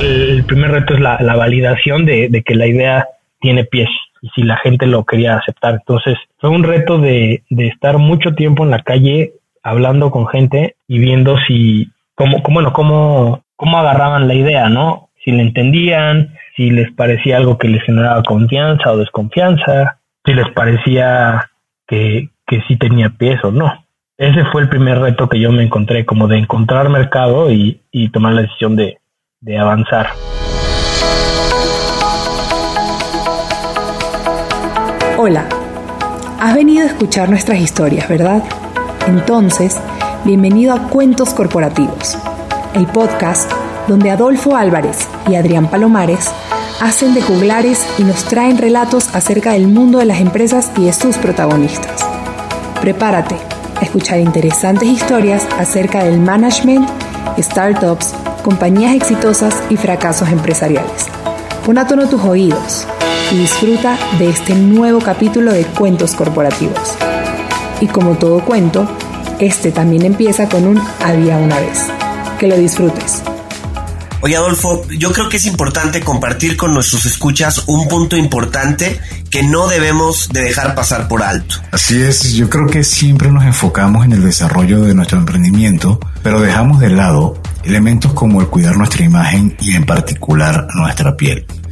el primer reto es la, validación de, que la idea tiene pies y si la gente lo quería aceptar. Entonces fue un reto de, estar mucho tiempo en la calle hablando con gente y viendo si, cómo, cómo, bueno, cómo, cómo agarraban la idea, ¿no? Si la entendían, si les parecía algo que les generaba confianza o desconfianza, si les parecía que, que sí tenía pies o no. Ese fue el primer reto que yo me encontré, como de encontrar mercado y, y tomar la decisión de, de avanzar. Hola, has venido a escuchar nuestras historias, ¿verdad? Entonces, bienvenido a Cuentos Corporativos, el podcast donde Adolfo Álvarez y Adrián Palomares hacen de juglares y nos traen relatos acerca del mundo de las empresas y de sus protagonistas. Prepárate a escuchar interesantes historias acerca del management, startups, compañías exitosas y fracasos empresariales. Pon a tono tus oídos y disfruta de este nuevo capítulo de Cuentos Corporativos. Y como todo cuento, este también empieza con un había una vez. Que lo disfrutes. Oye Adolfo, yo creo que es importante compartir con nuestros escuchas un punto importante que no debemos de dejar pasar por alto. Así es, yo creo que siempre nos enfocamos en el desarrollo de nuestro emprendimiento, pero dejamos de lado elementos como el cuidar nuestra imagen y en particular nuestra piel.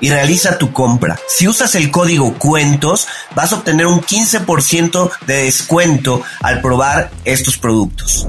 y realiza tu compra. Si usas el código cuentos, vas a obtener un 15% de descuento al probar estos productos.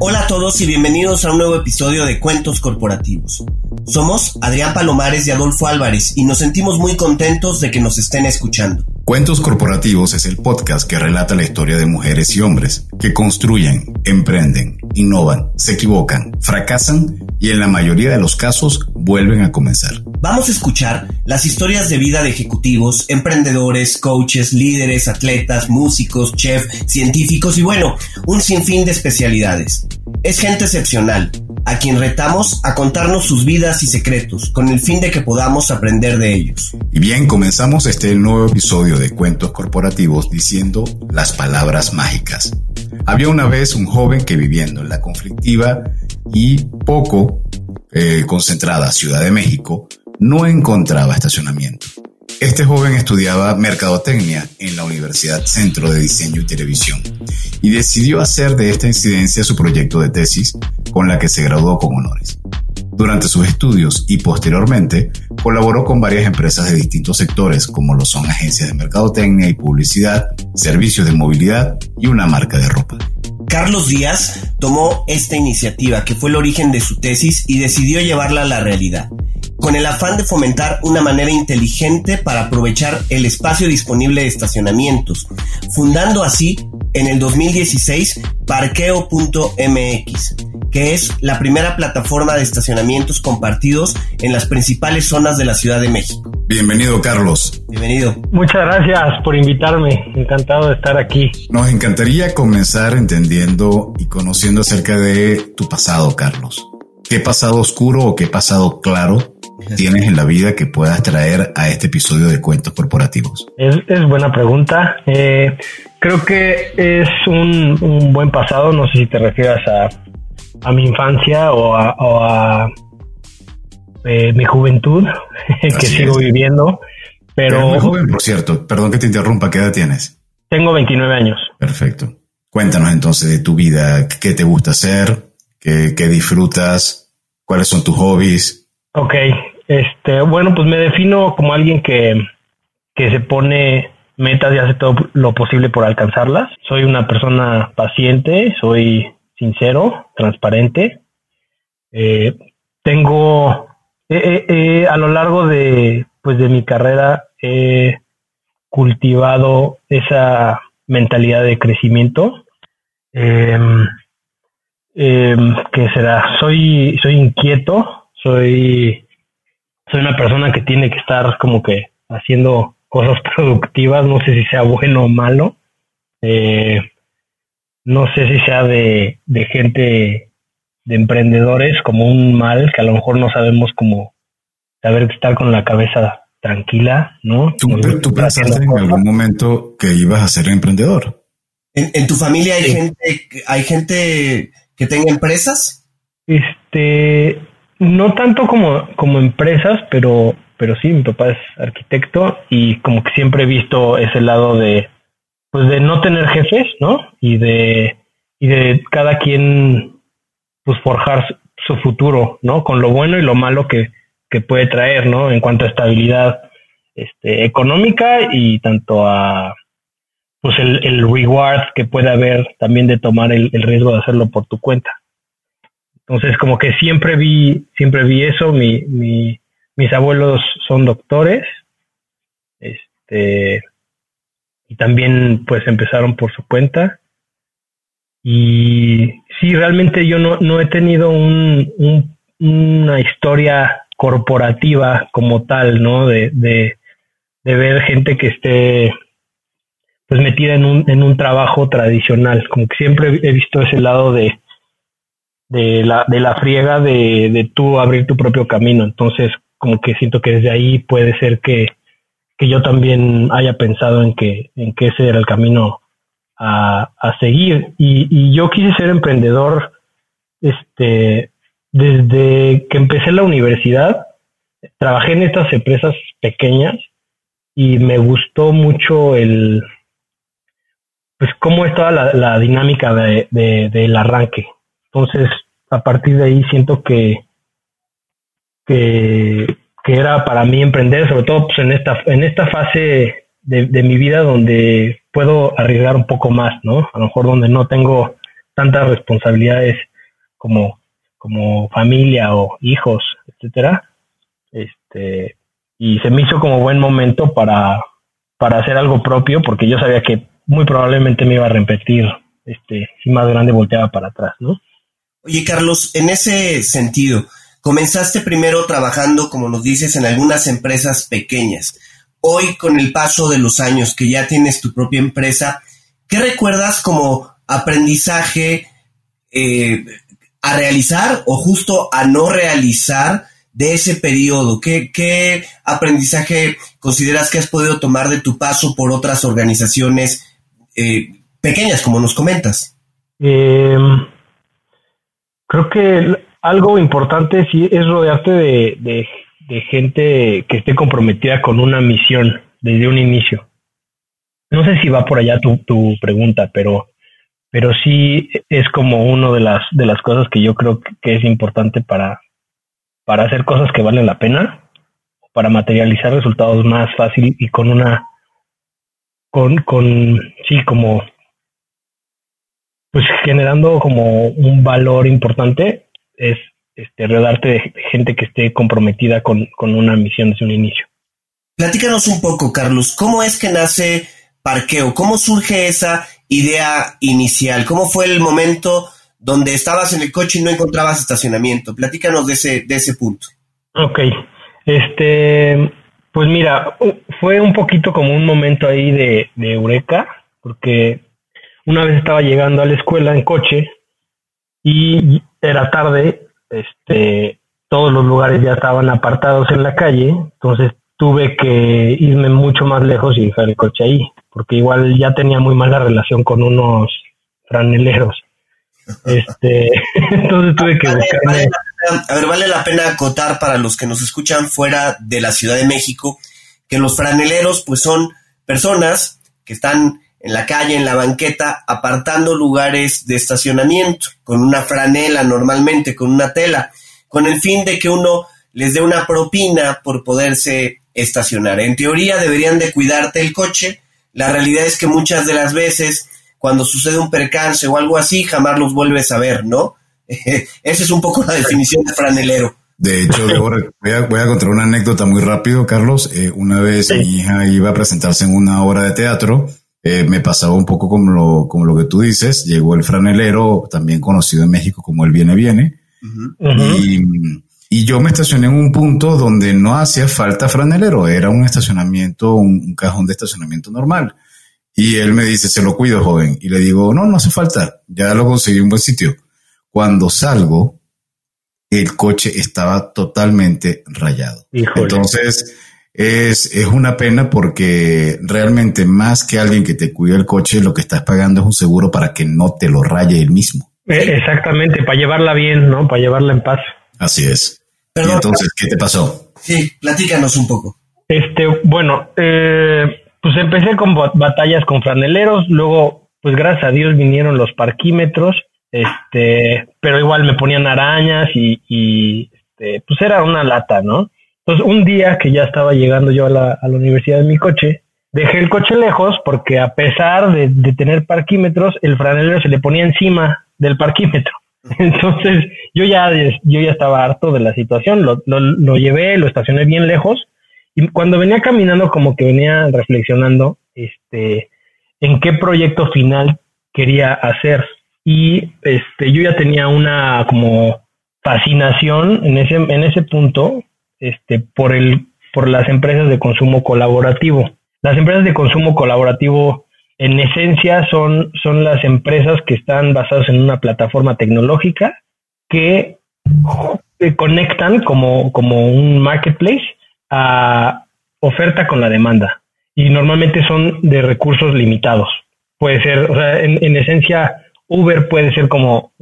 Hola a todos y bienvenidos a un nuevo episodio de Cuentos Corporativos. Somos Adrián Palomares y Adolfo Álvarez y nos sentimos muy contentos de que nos estén escuchando. Cuentos Corporativos es el podcast que relata la historia de mujeres y hombres que construyen, emprenden, innovan, se equivocan, fracasan y en la mayoría de los casos vuelven a comenzar. Vamos a escuchar las historias de vida de ejecutivos, emprendedores, coaches, líderes, atletas, músicos, chefs, científicos y bueno, un sinfín de especialidades. Es gente excepcional, a quien retamos a contarnos sus vidas y secretos, con el fin de que podamos aprender de ellos. Y bien, comenzamos este nuevo episodio de Cuentos Corporativos diciendo las palabras mágicas. Había una vez un joven que viviendo en la conflictiva y poco eh, concentrada Ciudad de México, no encontraba estacionamiento. Este joven estudiaba mercadotecnia en la Universidad Centro de Diseño y Televisión y decidió hacer de esta incidencia su proyecto de tesis con la que se graduó con honores. Durante sus estudios y posteriormente colaboró con varias empresas de distintos sectores como lo son agencias de mercadotecnia y publicidad, servicios de movilidad y una marca de ropa. Carlos Díaz tomó esta iniciativa que fue el origen de su tesis y decidió llevarla a la realidad con el afán de fomentar una manera inteligente para aprovechar el espacio disponible de estacionamientos, fundando así en el 2016 Parqueo.mx, que es la primera plataforma de estacionamientos compartidos en las principales zonas de la Ciudad de México. Bienvenido, Carlos. Bienvenido. Muchas gracias por invitarme. Encantado de estar aquí. Nos encantaría comenzar entendiendo y conociendo acerca de tu pasado, Carlos. ¿Qué pasado oscuro o qué pasado claro tienes en la vida que puedas traer a este episodio de Cuentos Corporativos? Es, buena pregunta. Eh, creo que es un, buen pasado, no sé si te refieras a, mi infancia o a, eh, mi juventud que sigo viviendo. Pero muy joven, por cierto, perdón que te interrumpa, ¿qué edad tienes? Tengo 29 años. Perfecto. Cuéntanos entonces de tu vida, qué te gusta hacer, qué, qué disfrutas, cuáles son tus hobbies. Ok, este, bueno, pues me defino como alguien que, que se pone metas y hace todo lo posible por alcanzarlas. Soy una persona paciente, soy sincero, transparente. Eh, tengo, a lo largo de, pues de mi carrera, he cultivado esa mentalidad de crecimiento. Em, em, que será? Soy, soy inquieto, soy, soy una persona que tiene que estar como que haciendo cosas productivas, no sé si sea bueno o malo. Eh, no sé si sea de, de gente, de emprendedores, como un mal, que a lo mejor no sabemos cómo saber estar con la cabeza tranquila, ¿no? ¿Tú, pensaste en algún momento que ibas a ser emprendedor? ¿En, tu familia hay gente hay gente que tenga empresas? Este, no tanto como, como empresas, pero, pero sí, mi papá es arquitecto y como que siempre he visto ese lado de, pues de no tener jefes, ¿no? Y de, y de cada quien, pues forjar su futuro, ¿no? Con lo bueno y lo malo que, que puede traer, ¿no? En cuanto a estabilidad este, económica y tanto a pues el, el reward que puede haber también de tomar el, riesgo de hacerlo por tu cuenta. Entonces, como que siempre vi, siempre vi eso. Mi, mi, mis abuelos son doctores, este, y también pues empezaron por su cuenta. Y sí, realmente yo no, no he tenido un, un, una historia corporativa como tal, ¿no? De, de, de ver gente que esté pues metida en un, en un trabajo tradicional. Como que siempre he visto ese lado de, de, la, de la friega de, de tú abrir tu propio camino. Entonces, como que siento que desde ahí puede ser que, que yo también haya pensado en que, en que ese era el camino a, a seguir. Y, yo quise ser emprendedor este, desde que empecé la universidad, trabajé en estas empresas pequeñas y me gustó mucho el, pues cómo es toda la, dinámica de, del arranque. Entonces, a partir de ahí siento que, que, era para mí emprender, sobre todo pues, en esta, en esta fase de, de, mi vida donde puedo arriesgar un poco más, ¿no? A lo mejor donde no tengo tantas responsabilidades como como familia o hijos, etcétera. Este, y se me hizo como buen momento para, para hacer algo propio, porque yo sabía que muy probablemente me iba a repetir, este, si más grande volteaba para atrás, ¿no? Oye, Carlos, en ese sentido, comenzaste primero trabajando, como nos dices, en algunas empresas pequeñas. Hoy, con el paso de los años que ya tienes tu propia empresa, ¿qué recuerdas como aprendizaje eh, a realizar o justo a no realizar de ese periodo? ¿Qué, ¿Qué, aprendizaje consideras que has podido tomar de tu paso por otras organizaciones eh, pequeñas, como nos comentas? Em, creo que algo importante sí es rodearte de, de, gente que esté comprometida con una misión desde un inicio. No sé si va por allá tu, tu pregunta, pero pero sí es como una de las, de las cosas que yo creo que es importante para, para hacer cosas que valen la pena, para materializar resultados más fácil y con una, con, con, sí, como, pues generando como un valor importante, es este, rodearte de gente que esté comprometida con, con una misión desde un inicio. Platícanos un poco, Carlos, ¿cómo es que nace Parqueo? ¿Cómo surge esa idea inicial? ¿Cómo fue el momento donde estabas en el coche y no encontrabas estacionamiento? Platícanos de ese, de ese punto. Ok, este, pues mira, fue un poquito como un momento ahí de, de eureka, porque una vez estaba llegando a la escuela en coche y era tarde, este, todos los lugares ya estaban apartados en la calle, entonces tuve que irme mucho más lejos y dejar el coche ahí, porque igual ya tenía muy mala relación con unos franeleros. Este, entonces tuve que buscarme. a ver, vale la pena acotar para los que nos escuchan fuera de la Ciudad de México que los franeleros, pues son personas que están en la calle, en la banqueta, apartando lugares de estacionamiento, con una franela normalmente, con una tela, con el fin de que uno les dé una propina por poderse estacionar. En teoría deberían de cuidarte el coche, La realidad es que muchas de las veces, cuando sucede un percance o algo así, jamás los vuelves a ver, ¿no? Esa es un poco la definición de franelero. De hecho, voy, a, voy, a, contar una anécdota muy rápido, Carlos. Eh, una vez mi hija iba a presentarse en una obra de teatro. Eh, me pasaba un poco como lo, como lo que tú dices. Llegó el franelero, también conocido en México como el Viene Viene. y, y, yo me estacioné en un punto donde no hacía falta franelero. Era un estacionamiento, un, un cajón de estacionamiento normal. Y él me dice, se lo cuido, joven. Y le digo, no, no hace falta. Ya lo conseguí en un buen sitio. Cuando salgo, el coche estaba totalmente rayado. Entonces, es, es una pena porque realmente más que alguien que te cuide el coche, lo que estás pagando es un seguro para que no te lo raye él mismo. Eh, exactamente, para llevarla bien, ¿no? Para llevarla en paz. Así es. entonces, ¿qué te pasó? Sí, platícanos un poco. Este, bueno, eh, pues empecé con batallas con franeleros, luego, pues gracias a Dios vinieron los parquímetros este, pero igual me ponían arañas y, y este, pues era una lata, ¿no? Entonces un día que ya estaba llegando yo a la, a la universidad en mi coche, dejé el coche lejos porque a pesar de, de tener parquímetros, el franelero se le ponía encima del parquímetro. Entonces yo ya, yo ya estaba harto de la situación, lo, lo, lo, llevé, lo estacioné bien lejos y cuando venía caminando como que venía reflexionando este, en qué proyecto final quería hacer y este yo ya tenía una como fascinación en ese en ese punto este por el por las empresas de consumo colaborativo. Las empresas de consumo colaborativo en esencia son son las empresas que están basadas en una plataforma tecnológica que conectan como como un marketplace a oferta con la demanda y normalmente son de recursos limitados. Puede ser, o sea, en, en esencia Uber puede ser como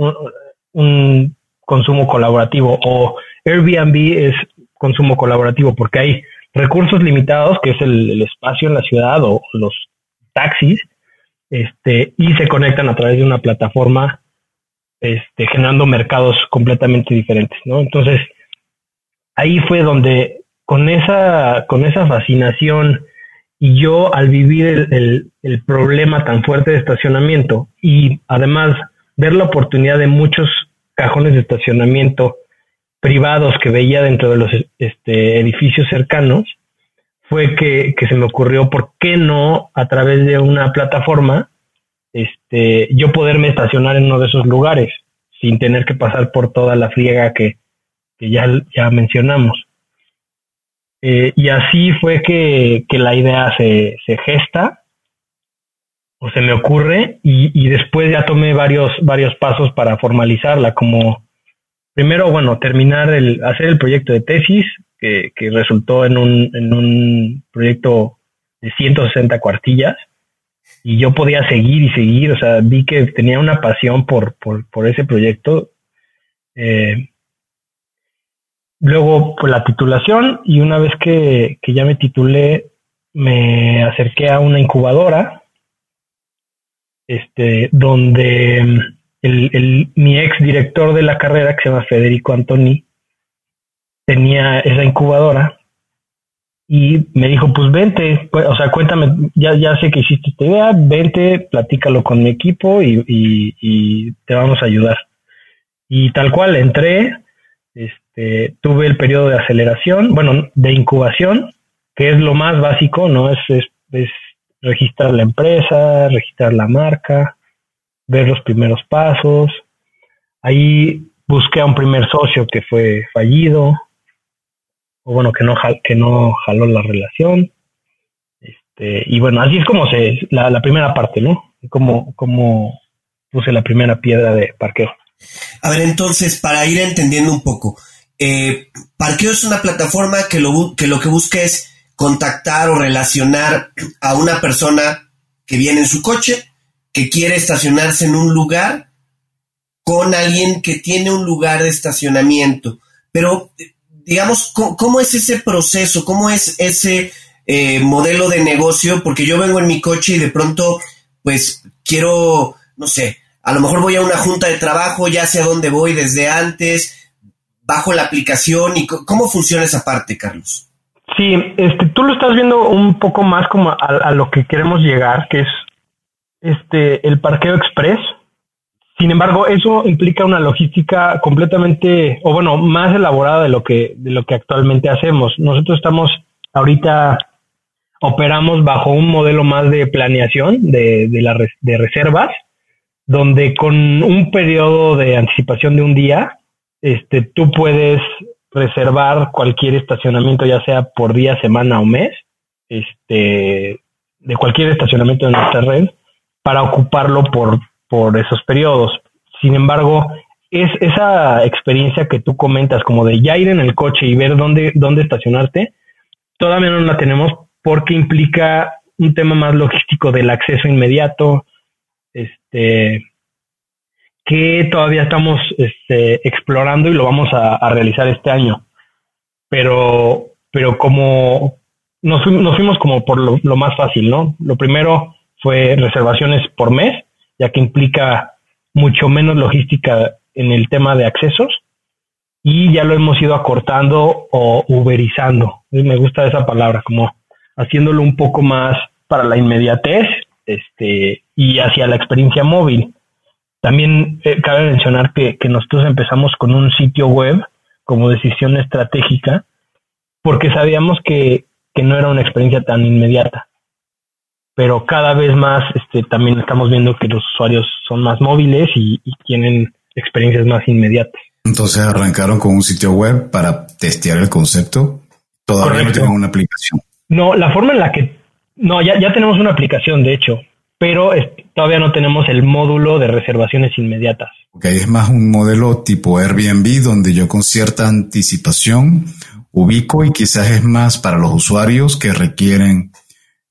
un, consumo colaborativo o Airbnb es consumo colaborativo porque hay recursos limitados, que es el, espacio en la ciudad o los taxis, este, y se conectan a través de una plataforma, este, generando mercados completamente diferentes, ¿no? Entonces, ahí fue donde con esa, con esa fascinación y yo al vivir el, el, problema tan fuerte de estacionamiento y además ver la oportunidad de muchos cajones de estacionamiento privados que veía dentro de los este, edificios cercanos, fue que, que, se me ocurrió por qué no a través de una plataforma este, yo poderme estacionar en uno de esos lugares sin tener que pasar por toda la friega que, que ya, ya mencionamos. Eh, y así fue que, la idea se, se, gesta o se me ocurre y, después ya tomé varios, varios pasos para formalizarla, como primero, bueno, terminar el, hacer el proyecto de tesis, que, resultó en un, en un proyecto de 160 cuartillas, y yo podía seguir y seguir, o sea, vi que tenía una pasión por, por, por ese proyecto. Eh, Luego, pues la titulación y una vez que, ya me titulé, me acerqué a una incubadora, este, donde el, mi ex director de la carrera, que se llama Federico Antoni, tenía esa incubadora y me dijo, pues vente, pues, o sea, cuéntame, ya, ya sé que hiciste esta idea, vente, platícalo con mi equipo y, y te vamos a ayudar. Y tal cual, entré, este, tuve el periodo de aceleración, bueno, de incubación, que es lo más básico, ¿no? Es, es, registrar la empresa, registrar la marca, ver los primeros pasos. Ahí busqué a un primer socio que fue fallido, o bueno, que no, que no jaló la relación. Este, y bueno, así es como se, la, la primera parte, ¿no? Como, como puse la primera piedra de parqueo. A ver, entonces, para ir entendiendo un poco, eh, Parqueo es una plataforma que lo, que lo que busca es contactar o relacionar a una persona que viene en su coche, que quiere estacionarse en un lugar, con alguien que tiene un lugar de estacionamiento. Pero, digamos, ¿cómo, es ese proceso? ¿Cómo es ese eh, modelo de negocio? Porque yo vengo en mi coche y de pronto, pues, quiero, no sé, a lo mejor voy a una junta de trabajo, ya sé a dónde voy desde antes, bajo la aplicación y cómo funciona esa parte, Carlos. Sí, este, tú lo estás viendo un poco más como a, lo que queremos llegar, que es este el parqueo express. Sin embargo, eso implica una logística completamente, o bueno, más elaborada de lo que de lo que actualmente hacemos. Nosotros estamos ahorita operamos bajo un modelo más de planeación de, de, la, de reservas, donde con un periodo de anticipación de un día, este, tú puedes reservar cualquier estacionamiento, ya sea por día, semana o mes, este, de cualquier estacionamiento de nuestra red, para ocuparlo por, por esos periodos. Sin embargo, es esa experiencia que tú comentas, como de ya ir en el coche y ver dónde, dónde estacionarte, todavía no la tenemos porque implica un tema más logístico del acceso inmediato, este, que todavía estamos este, explorando y lo vamos a, realizar este año. Pero, pero como nos, fuimos como por lo, más fácil, ¿no? Lo primero fue reservaciones por mes, ya que implica mucho menos logística en el tema de accesos y ya lo hemos ido acortando o uberizando. Me gusta esa palabra, como haciéndolo un poco más para la inmediatez este, y hacia la experiencia móvil. También eh, cabe mencionar que, nosotros empezamos con un sitio web como decisión estratégica porque sabíamos que, no era una experiencia tan inmediata. Pero cada vez más este, también estamos viendo que los usuarios son más móviles y, tienen experiencias más inmediatas. Entonces arrancaron con un sitio web para testear el concepto. Todavía no tienen una aplicación. No, la forma en la que... No, ya, ya tenemos una aplicación, de hecho, pero todavía no tenemos el módulo de reservaciones inmediatas. Ok, es más un modelo tipo Airbnb donde yo con cierta anticipación ubico y quizás es más para los usuarios que requieren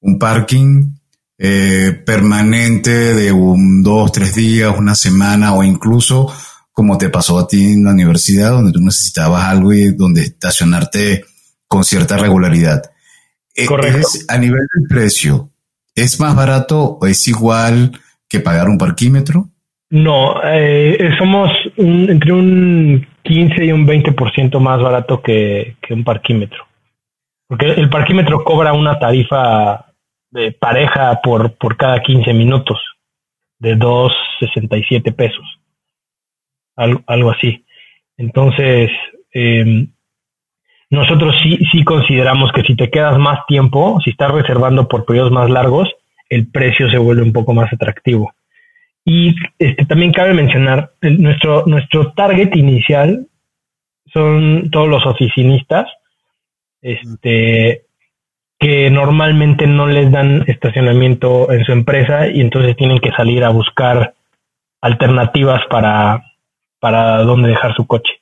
un parking eh, permanente de un dos, tres días, una semana o incluso como te pasó a ti en la universidad donde tú necesitabas algo y donde estacionarte con cierta regularidad. Eh, Correcto. a nivel del precio, ¿Es más barato o es igual que pagar un parquímetro? No, eh, somos entre un 15 y un 20% más barato que, un parquímetro. Porque el parquímetro cobra una tarifa de pareja por, por cada 15 minutos de 2.67 pesos. Algo, algo así. Entonces, eh, nosotros sí, sí consideramos que si te quedas más tiempo, si estás reservando por periodos más largos, el precio se vuelve un poco más atractivo. Y este, también cabe mencionar, nuestro, nuestro target inicial son todos los oficinistas, este, que normalmente no les dan estacionamiento en su empresa y entonces tienen que salir a buscar alternativas para, para dónde dejar su coche.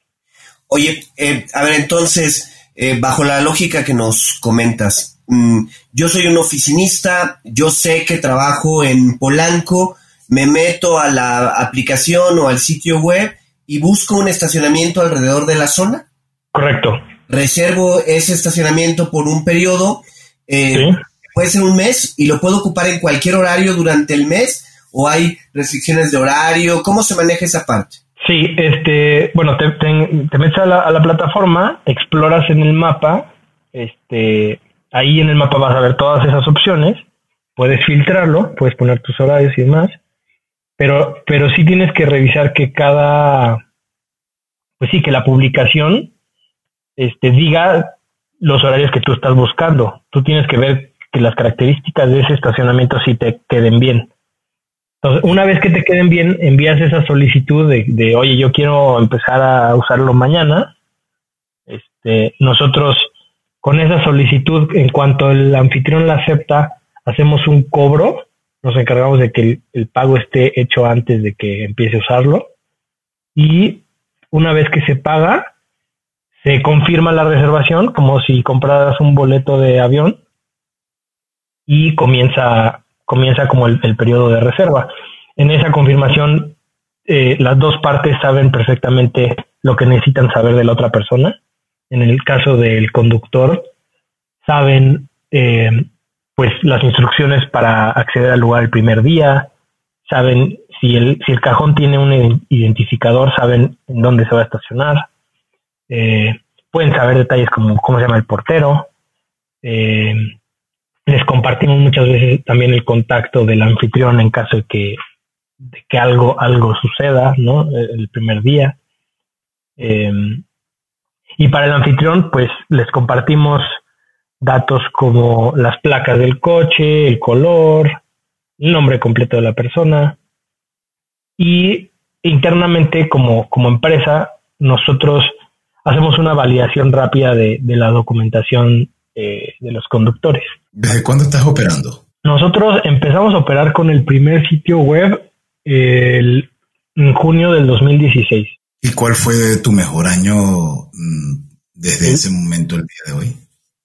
Oye, eh, a ver, entonces, eh, bajo la lógica que nos comentas, mm, yo soy un oficinista, yo sé que trabajo en Polanco, me meto a la aplicación o al sitio web y busco un estacionamiento alrededor de la zona. Correcto. Reservo ese estacionamiento por un periodo, eh, puede ser un mes y lo puedo ocupar en cualquier horario durante el mes o hay restricciones de horario, ¿cómo se maneja esa parte? Sí, este, bueno, te, te, metes a la, plataforma, exploras en el mapa, este, ahí en el mapa vas a ver todas esas opciones, puedes filtrarlo, puedes poner tus horarios y demás, pero, pero sí tienes que revisar que cada, pues sí, que la publicación, este, diga los horarios que tú estás buscando. Tú tienes que ver que las características de ese estacionamiento sí te queden bien. Entonces, una vez que te queden bien, envías esa solicitud de, oye, yo quiero empezar a usarlo mañana. Este, nosotros con esa solicitud, en cuanto el anfitrión la acepta, hacemos un cobro, nos encargamos de que el, pago esté hecho antes de que empiece a usarlo. Y una vez que se paga, se confirma la reservación como si compraras un boleto de avión y comienza comienza como el, periodo de reserva. En esa confirmación, eh, las dos partes saben perfectamente lo que necesitan saber de la otra persona. En el caso del conductor, saben eh, pues las instrucciones para acceder al lugar el primer día, saben si el, si el cajón tiene un identificador, saben en dónde se va a estacionar, eh, pueden saber detalles como cómo se llama el portero, Eh, les compartimos muchas veces también el contacto del anfitrión en caso de que, que algo, algo suceda, ¿no? El primer día. Eh, y para el anfitrión, pues les compartimos datos como las placas del coche, el color, el nombre completo de la persona. Y internamente, como, como empresa, nosotros hacemos una validación rápida de, la documentación eh, de los conductores. ¿Desde cuándo estás operando? Nosotros empezamos a operar con el primer sitio web en junio del 2016. ¿Y cuál fue tu mejor año mm, desde ese momento al día de hoy?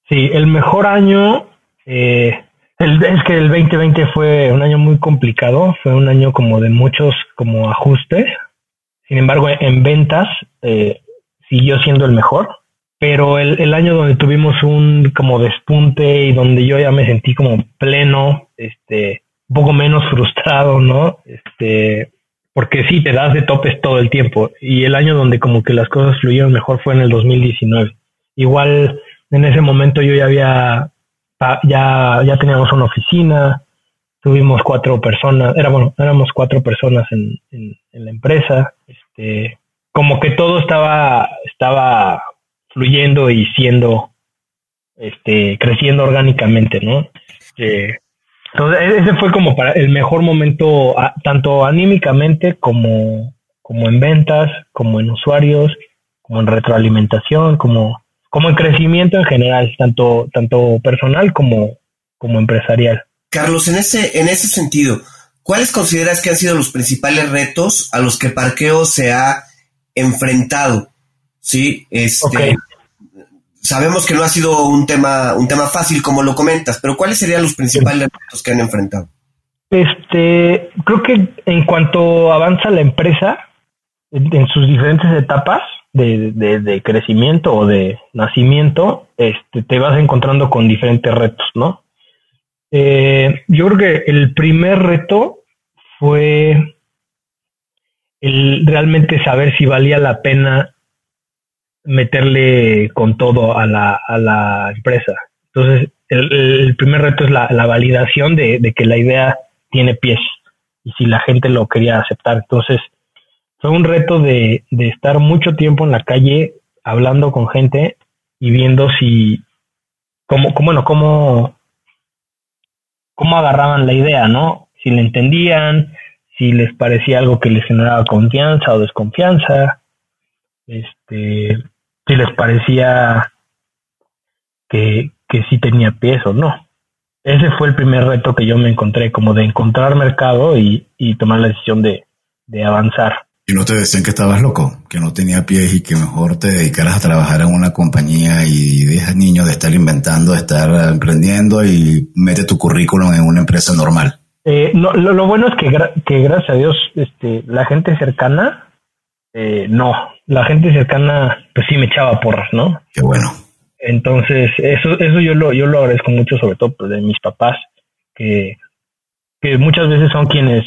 Sí, el mejor año, eh, es que el 2020 fue un año muy complicado, fue un año como de muchos como ajustes. Sin embargo, en ventas eh, siguió siendo el mejor, pero el, el, año donde tuvimos un como despunte y donde yo ya me sentí como pleno, este, un poco menos frustrado, ¿no? Este, porque sí, te das de topes todo el tiempo. Y el año donde como que las cosas fluyeron mejor fue en el 2019. Igual en ese momento yo ya había, ya, ya teníamos una oficina, tuvimos cuatro personas, era bueno, éramos cuatro personas en, en, en la empresa, este, como que todo estaba, estaba fluyendo y siendo, este, creciendo orgánicamente, ¿no? Eh, entonces, e-, ese fue como para el mejor momento, tanto anímicamente como, como en ventas, como en usuarios, como en retroalimentación, como, como en crecimiento en general, tanto, tanto personal como, como empresarial. Carlos, en ese, en ese sentido, ¿cuáles consideras que han sido los principales retos a los que Parqueo se ha enfrentado. Sí, este, sabemos que no ha sido un tema, un tema fácil como lo comentas, pero ¿cuáles serían los principales retos que han enfrentado? Este, creo que en cuanto avanza la empresa en, sus diferentes etapas de, de, crecimiento o de nacimiento, este, te vas encontrando con diferentes retos, ¿no? Eh, yo creo que el primer reto fue el realmente saber si valía la pena meterle con todo a la, a la empresa. Entonces, el, primer reto es la, la validación de, de, que la idea tiene pies y si la gente lo quería aceptar. Entonces, fue un reto de, de estar mucho tiempo en la calle hablando con gente y viendo si, cómo, bueno, cómo, cómo agarraban la idea, ¿no? Si la entendían, si les parecía algo que les generaba confianza o desconfianza, este, si les parecía que, que sí tenía pies o no. Ese fue el primer reto que yo me encontré, como de encontrar mercado y, tomar la decisión de, de avanzar. ¿Y no te decían que estabas loco, que no tenía pies y que mejor te dedicaras a trabajar en una compañía y dejas niño de estar inventando, de estar emprendiendo y mete tu currículum en una empresa normal? Eh, no, lo, bueno es que, que, gracias a Dios, este, la gente cercana, eh, no, la gente cercana, pues sí me echaba porras, ¿no? Qué bueno. Entonces, eso, eso yo lo, yo lo agradezco mucho, sobre todo pues, de mis papás, que, que muchas veces son quienes,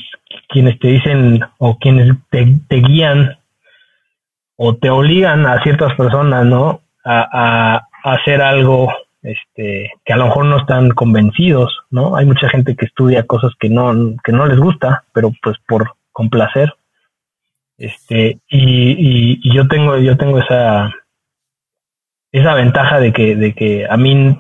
quienes te dicen o quienes te, te guían o te obligan a ciertas personas, ¿no? A, a, a hacer algo este, que a lo mejor no están convencidos, ¿no? Hay mucha gente que estudia cosas que no, que no les gusta, pero pues por complacer. Este, y, y, yo tengo, yo tengo esa, esa ventaja de que, de que a mí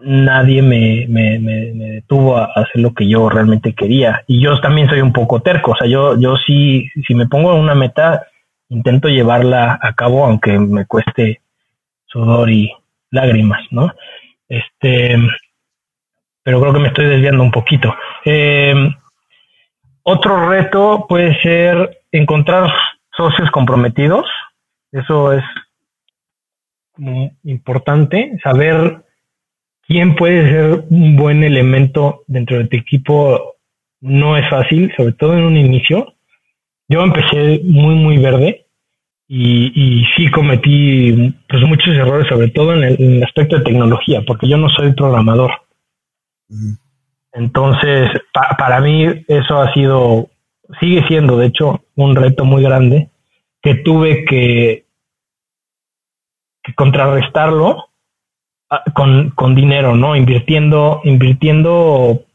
nadie me, me, me, detuvo a hacer lo que yo realmente quería. Y yo también soy un poco terco, o sea, yo, yo sí, si me pongo una meta, intento llevarla a cabo, aunque me cueste sudor y lágrimas, ¿no? Este, pero creo que me estoy desviando un poquito. Eh, otro reto puede ser encontrar socios comprometidos. Eso es importante, saber quién puede ser un buen elemento dentro de tu equipo no es fácil, sobre todo en un inicio. Yo empecé muy, muy verde y, y sí cometí pues muchos errores, sobre todo en el, aspecto de tecnología, porque yo no soy programador. Entonces, para mí eso ha sido, sigue siendo de hecho un reto muy grande que tuve que, que contrarrestarlo ah, con, con dinero, ¿no? Invirtiendo, invirtiendo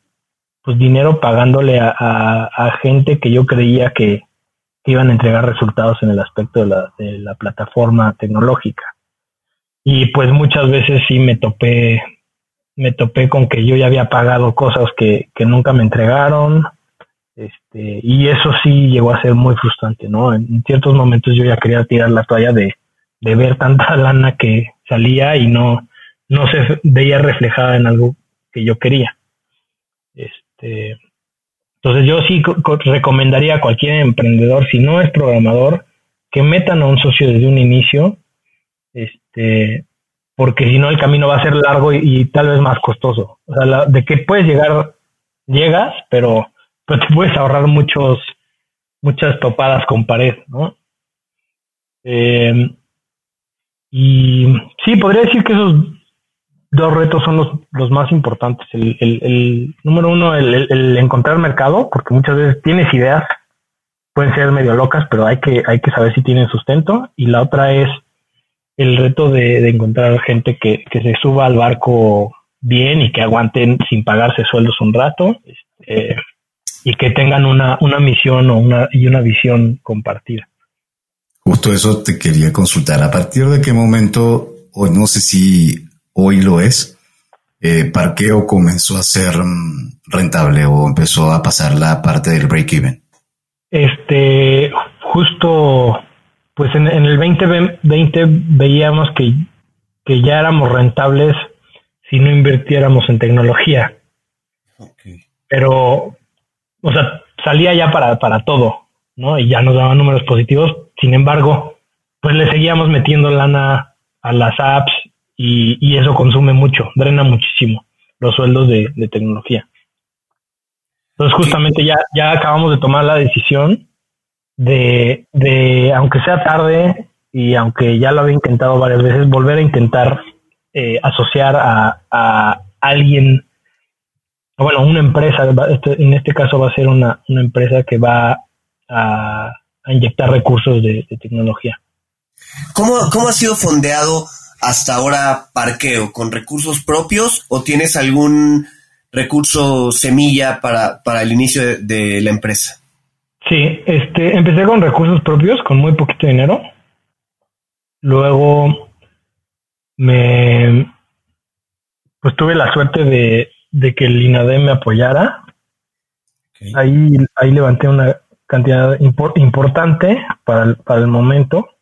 pues dinero pagándole a, a, gente que yo creía que, iban a entregar resultados en el aspecto de la, de la plataforma tecnológica. Y pues muchas veces sí me topé, me topé con que yo ya había pagado cosas que, que nunca me entregaron, este, y eso sí llegó a ser muy frustrante, ¿no? En ciertos momentos yo ya quería tirar la toalla de, de ver tanta lana que salía y no, no se veía reflejada en algo que yo quería. Este, entonces yo sí recomendaría a cualquier emprendedor, si no es programador, que metan a un socio desde un inicio, este, porque si no el camino va a ser largo y, tal vez más costoso. O sea, de que puedes llegar, llegas, pero pero te puedes ahorrar muchos, muchas topadas con pared, ¿no? Eh, y sí, podría decir que esos dos retos son los, los más importantes. El, el, número uno, el, encontrar mercado, porque muchas veces tienes ideas, pueden ser medio locas, pero hay que, hay que saber si tienen sustento. Y la otra es el reto de, de encontrar gente que, que, se suba al barco bien y que aguanten sin pagarse sueldos un rato. Este, y que tengan una, una misión o una, y una visión compartida. Justo eso te quería consultar. ¿A partir de qué momento, o no sé si hoy lo es, eh, Parqueo comenzó a ser mm, rentable o empezó a pasar la parte del break-even? Este, justo, pues en, el 2020 veíamos que, que ya éramos rentables si no invirtiéramos en tecnología. Pero o sea, salía ya para, para todo, ¿no? Y ya nos daban números positivos. Sin embargo, pues le seguíamos metiendo lana a las apps y, y eso consume mucho, drena muchísimo los sueldos de, de tecnología. Entonces justamente ya, ya acabamos de tomar la decisión de, de, aunque sea tarde y aunque ya lo había intentado varias veces, volver a intentar eh, asociar a, a alguien bueno, una empresa, este, en este caso va a ser una, empresa que va a, inyectar recursos de, tecnología. ¿Cómo, ¿Cómo ha sido fondeado hasta ahora Parqueo? ¿Con recursos propios o tienes algún recurso semilla para, para el inicio de, la empresa? Sí, este, empecé con recursos propios, con muy poquito dinero. Luego me, pues tuve la suerte de, de que el INADE me apoyara. Ahí, ahí levanté una cantidad importante para el, para el momento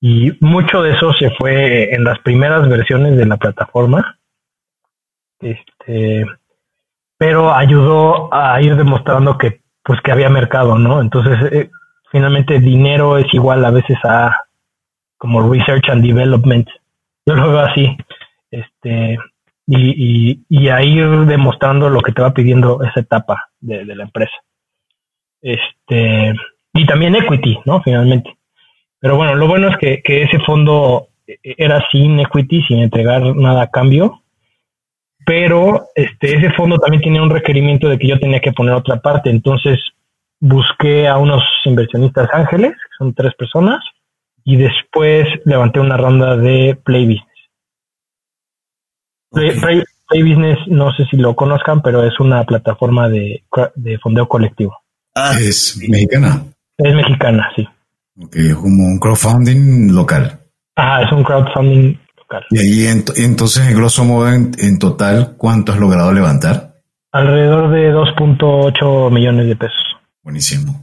y mucho de eso se fue en las primeras versiones de la plataforma. Este, pero ayudó a ir demostrando que pues que había mercado, ¿no? Entonces, eh, finalmente dinero es igual a veces a como research and development. Yo lo veo así. Este, y, y, a ir demostrando lo que te va pidiendo esa etapa de, la empresa. Este, y también equity, ¿no? Finalmente. Pero bueno, lo bueno es que, que ese fondo era sin equity, sin entregar nada a cambio, pero este, ese fondo también tenía un requerimiento de que yo tenía que poner otra parte, entonces busqué a unos inversionistas ángeles, que son tres personas, y después levanté una ronda de Play Play, Business, no sé si lo conozcan, pero es una plataforma de, de fondeo colectivo. Ah, es mexicana. Es mexicana, sí. Ok, es como un crowdfunding local. Ah, es un crowdfunding local. Y ahí entonces, en grosso modo, en, total, ¿cuánto has logrado levantar? Alrededor de 2.8 millones de pesos. Buenísimo.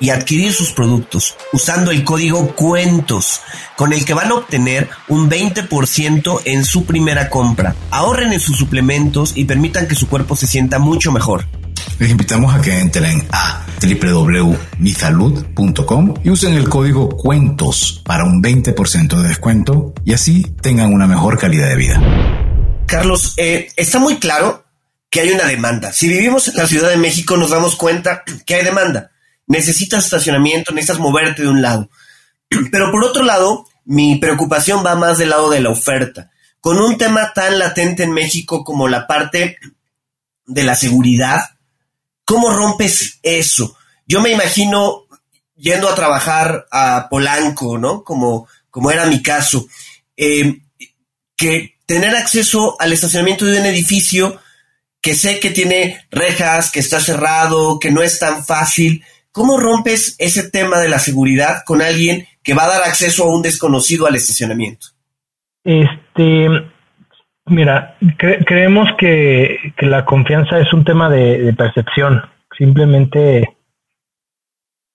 y adquirir sus productos usando el código cuentos con el que van a obtener un 20% en su primera compra. Ahorren en sus suplementos y permitan que su cuerpo se sienta mucho mejor. Les invitamos a que entren a www.misalud.com y usen el código cuentos para un 20% de descuento y así tengan una mejor calidad de vida. Carlos, eh, está muy claro que hay una demanda. Si vivimos en la Ciudad de México nos damos cuenta que hay demanda necesitas estacionamiento, necesitas moverte de un lado. Pero por otro lado, mi preocupación va más del lado de la oferta. Con un tema tan latente en México como la parte de la seguridad, ¿cómo rompes eso? Yo me imagino yendo a trabajar a Polanco, ¿no? Como, como era mi caso, eh, que tener acceso al estacionamiento de un edificio que sé que tiene rejas, que está cerrado, que no es tan fácil, ¿Cómo rompes ese tema de la seguridad con alguien que va a dar acceso a un desconocido al estacionamiento? Este, mira, creemos que, la confianza es un tema de, percepción. Simplemente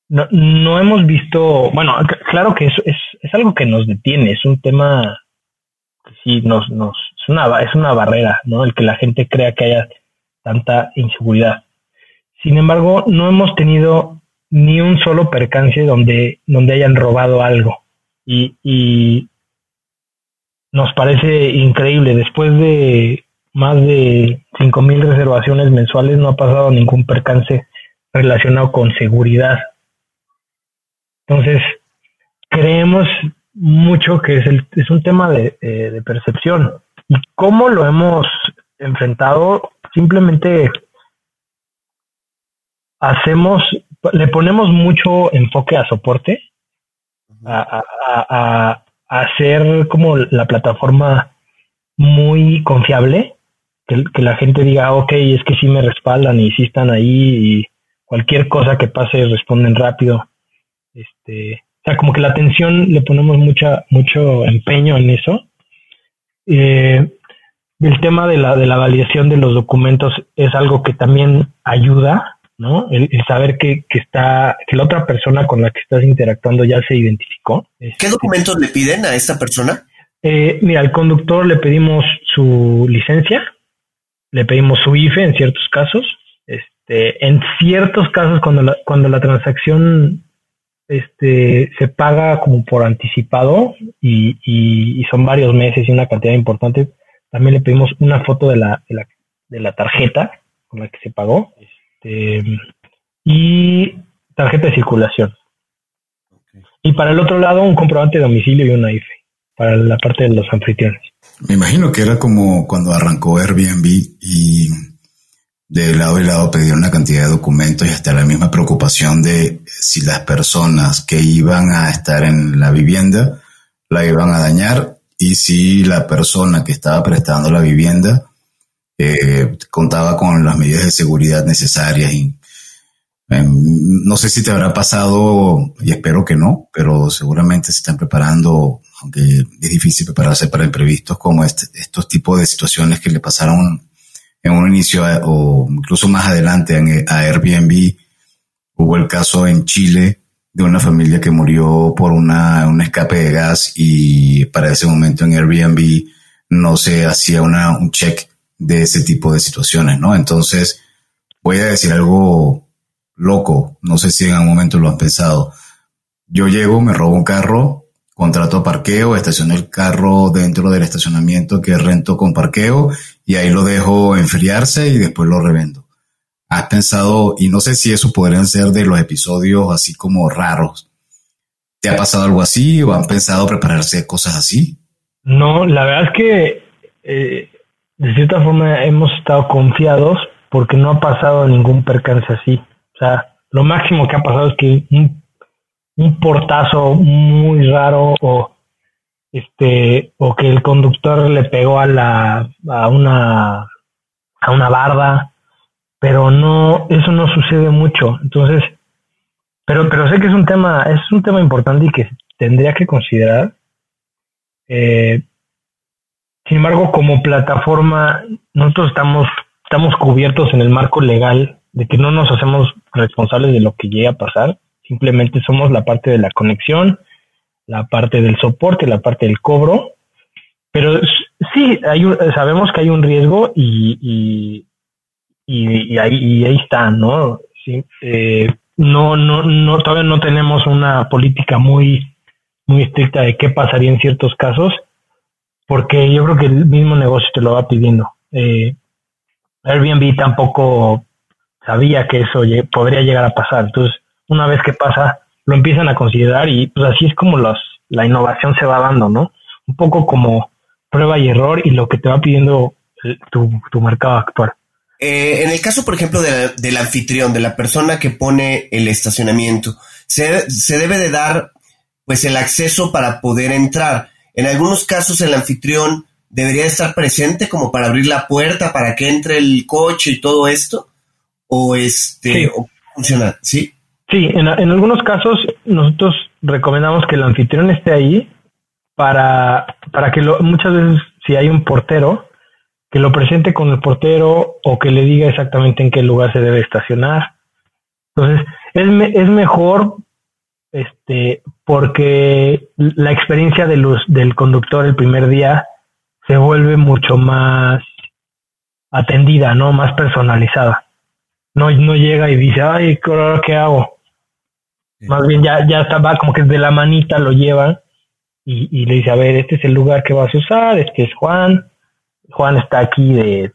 no, hemos visto, bueno, claro que es, es, es, algo que nos detiene, es un tema que sí nos, nos, es una, es una barrera, ¿no? El que la gente crea que haya tanta inseguridad. Sin embargo, no hemos tenido ni un solo percance donde, donde hayan robado algo. Y, nos parece increíble. Después de más de mil reservaciones mensuales no ha pasado ningún percance relacionado con seguridad. Entonces, creemos mucho que es, el, es un tema de, de percepción. ¿Y cómo lo hemos enfrentado? Simplemente hacemos le ponemos mucho enfoque a soporte, a, hacer como la plataforma muy confiable, que, la gente diga, ok, es que sí me respaldan y sí están ahí y cualquier cosa que pase responden rápido. Este, o sea, como que la atención le ponemos mucha, mucho empeño en eso. Eh, el tema de la, de la validación de los documentos es algo que también ayuda ¿no? El, saber que, está, que la otra persona con la que estás interactuando ya se identificó. ¿Qué este, documentos le piden a esta persona? Eh, mira, al conductor le pedimos su licencia, le pedimos su IFE en ciertos casos. Este, en ciertos casos, cuando la, cuando la transacción este, se paga como por anticipado y, y, son varios meses y una cantidad importante, también le pedimos una foto de la, de la, de la tarjeta con la que se pagó. Este, y tarjeta de circulación. Y para el otro lado, un comprobante de domicilio y una IFE, para la parte de los anfitriones. Me imagino que era como cuando arrancó Airbnb y de lado y lado pedían una cantidad de documentos y hasta la misma preocupación de si las personas que iban a estar en la vivienda la iban a dañar y si la persona que estaba prestando la vivienda eh, contaba con las medidas de seguridad necesarias y em, no sé si te habrá pasado, y espero que no, pero seguramente se están preparando, aunque es difícil prepararse para imprevistos como este, estos tipos de situaciones que le pasaron en un inicio o incluso más adelante a Airbnb. Hubo el caso en Chile de una familia que murió por una, un escape de gas y para ese momento en Airbnb no se hacía una, un check de ese tipo de situaciones, ¿no? Entonces, voy a decir algo loco, no sé si en algún momento lo han pensado. Yo llego, me robo un carro, contrato parqueo, estaciono el carro dentro del estacionamiento que rento con parqueo y ahí lo dejo enfriarse y después lo revendo. ¿Has pensado, y no sé si eso podrían ser de los episodios así como raros, ¿te ha pasado algo así o han pensado prepararse cosas así? No, la verdad es que eh, de cierta forma hemos estado confiados porque no ha pasado ningún percance así. O sea, lo máximo que ha pasado es que un, un portazo muy raro o este o que el conductor le pegó a la a una a una barda pero no, eso no sucede mucho. Entonces, pero, pero sé que es un tema, es un tema importante y que tendría que considerar. Eh, sin embargo, como plataforma, nosotros estamos, estamos cubiertos en el marco legal de que no nos hacemos responsables de lo que llegue a pasar. Simplemente somos la parte de la conexión, la parte del soporte, la parte del cobro. Pero sí, hay sabemos que hay un riesgo y, y, ahí, ahí está, ¿no? Sí, eh, no, no, no, todavía no tenemos una política muy, muy estricta de qué pasaría en ciertos casos, porque yo creo que el mismo negocio te lo va pidiendo. Eh, Airbnb tampoco sabía que eso podría llegar a pasar. Entonces, una vez que pasa, lo empiezan a considerar y pues así es como los, la innovación se va dando, ¿no? Un poco como prueba y error y lo que te va pidiendo tu, tu mercado actual. Eh, en el caso, por ejemplo, del anfitrión, de la persona que pone el estacionamiento, se, se, debe de dar pues el acceso para poder entrar. En algunos casos el anfitrión debería estar presente como para abrir la puerta para que entre el coche y todo esto. O este, funciona, ¿sí? Sí, en, en algunos casos nosotros recomendamos que el anfitrión esté ahí para, para que lo, muchas veces si hay un portero, que lo presente con el portero o que le diga exactamente en qué lugar se debe estacionar. Entonces, es, es mejor este, porque la experiencia de los, del conductor el primer día se vuelve mucho más atendida, ¿no? Más personalizada. No, no llega y dice, ay, ¿qué hago? Más bien ya, ya está, va como que de la manita lo lleva y, y le dice, a ver, este es el lugar que vas a usar, este es Juan, Juan está aquí de,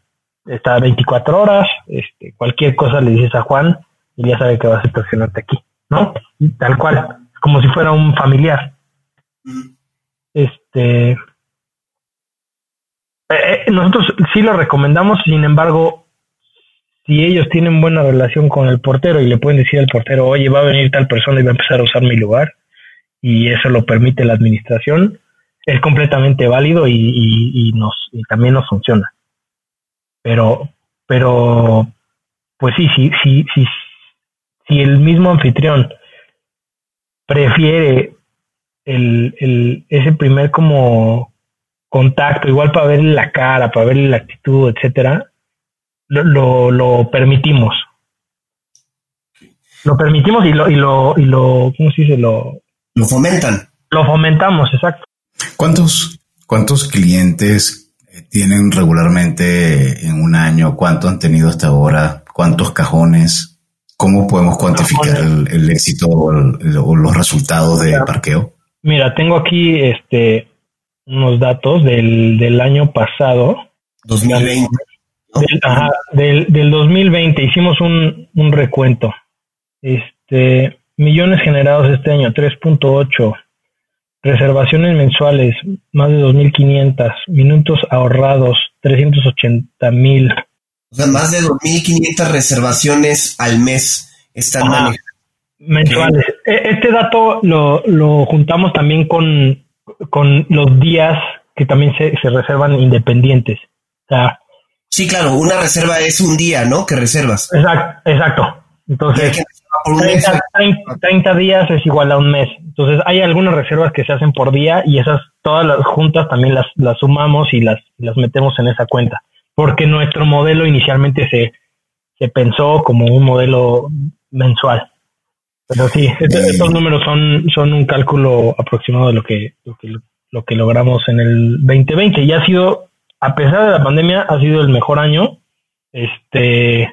está 24 horas, este, cualquier cosa le dices a Juan y ya sabe que vas a estacionarte aquí, ¿no? Tal cual, como si fuera un familiar. Este, eh, eh, nosotros sí lo recomendamos, sin embargo, si ellos tienen buena relación con el portero y le pueden decir al portero, oye, va a venir tal persona y va a empezar a usar mi lugar, y eso lo permite la administración, es completamente válido y, nos y también nos funciona. Pero, pero, pues sí, sí, sí, sí, si el mismo anfitrión prefiere el, el, ese primer como contacto, igual para verle la cara, para verle la actitud, etcétera, lo, lo, lo permitimos. Lo permitimos y lo, y lo, y lo, ¿cómo se dice? Lo, lo fomentan. Lo fomentamos, exacto. ¿Cuántos, cuántos clientes eh, tienen regularmente en un año? ¿Cuánto han tenido hasta ahora? ¿Cuántos cajones? ¿Cómo podemos cuantificar el, éxito o, los resultados de parqueo? Mira, tengo aquí este unos datos del, del año pasado. 2020. Del, ajá, del, del 2020 hicimos un, un recuento. Este, millones generados este año, 3.8 Reservaciones mensuales, más de 2.500. Minutos ahorrados, 380.000. O sea, más de 2.500 reservaciones al mes están manejando. Mensuales. E, este dato lo, lo juntamos también con, con los días que también se, se reservan independientes. O sea, sí, claro, una reserva es un día, ¿no? Que reservas. Exacto, exacto. Entonces, 30, días es igual a un mes. Entonces, hay algunas reservas que se hacen por día y esas, todas las juntas también las, las sumamos y las, las metemos en esa cuenta. Porque nuestro modelo inicialmente se, se pensó como un modelo mensual. Pero sí, estos, números son, son un cálculo aproximado de lo que, lo que, lo que logramos en el 2020. Y ha sido, a pesar de la pandemia, ha sido el mejor año. Este,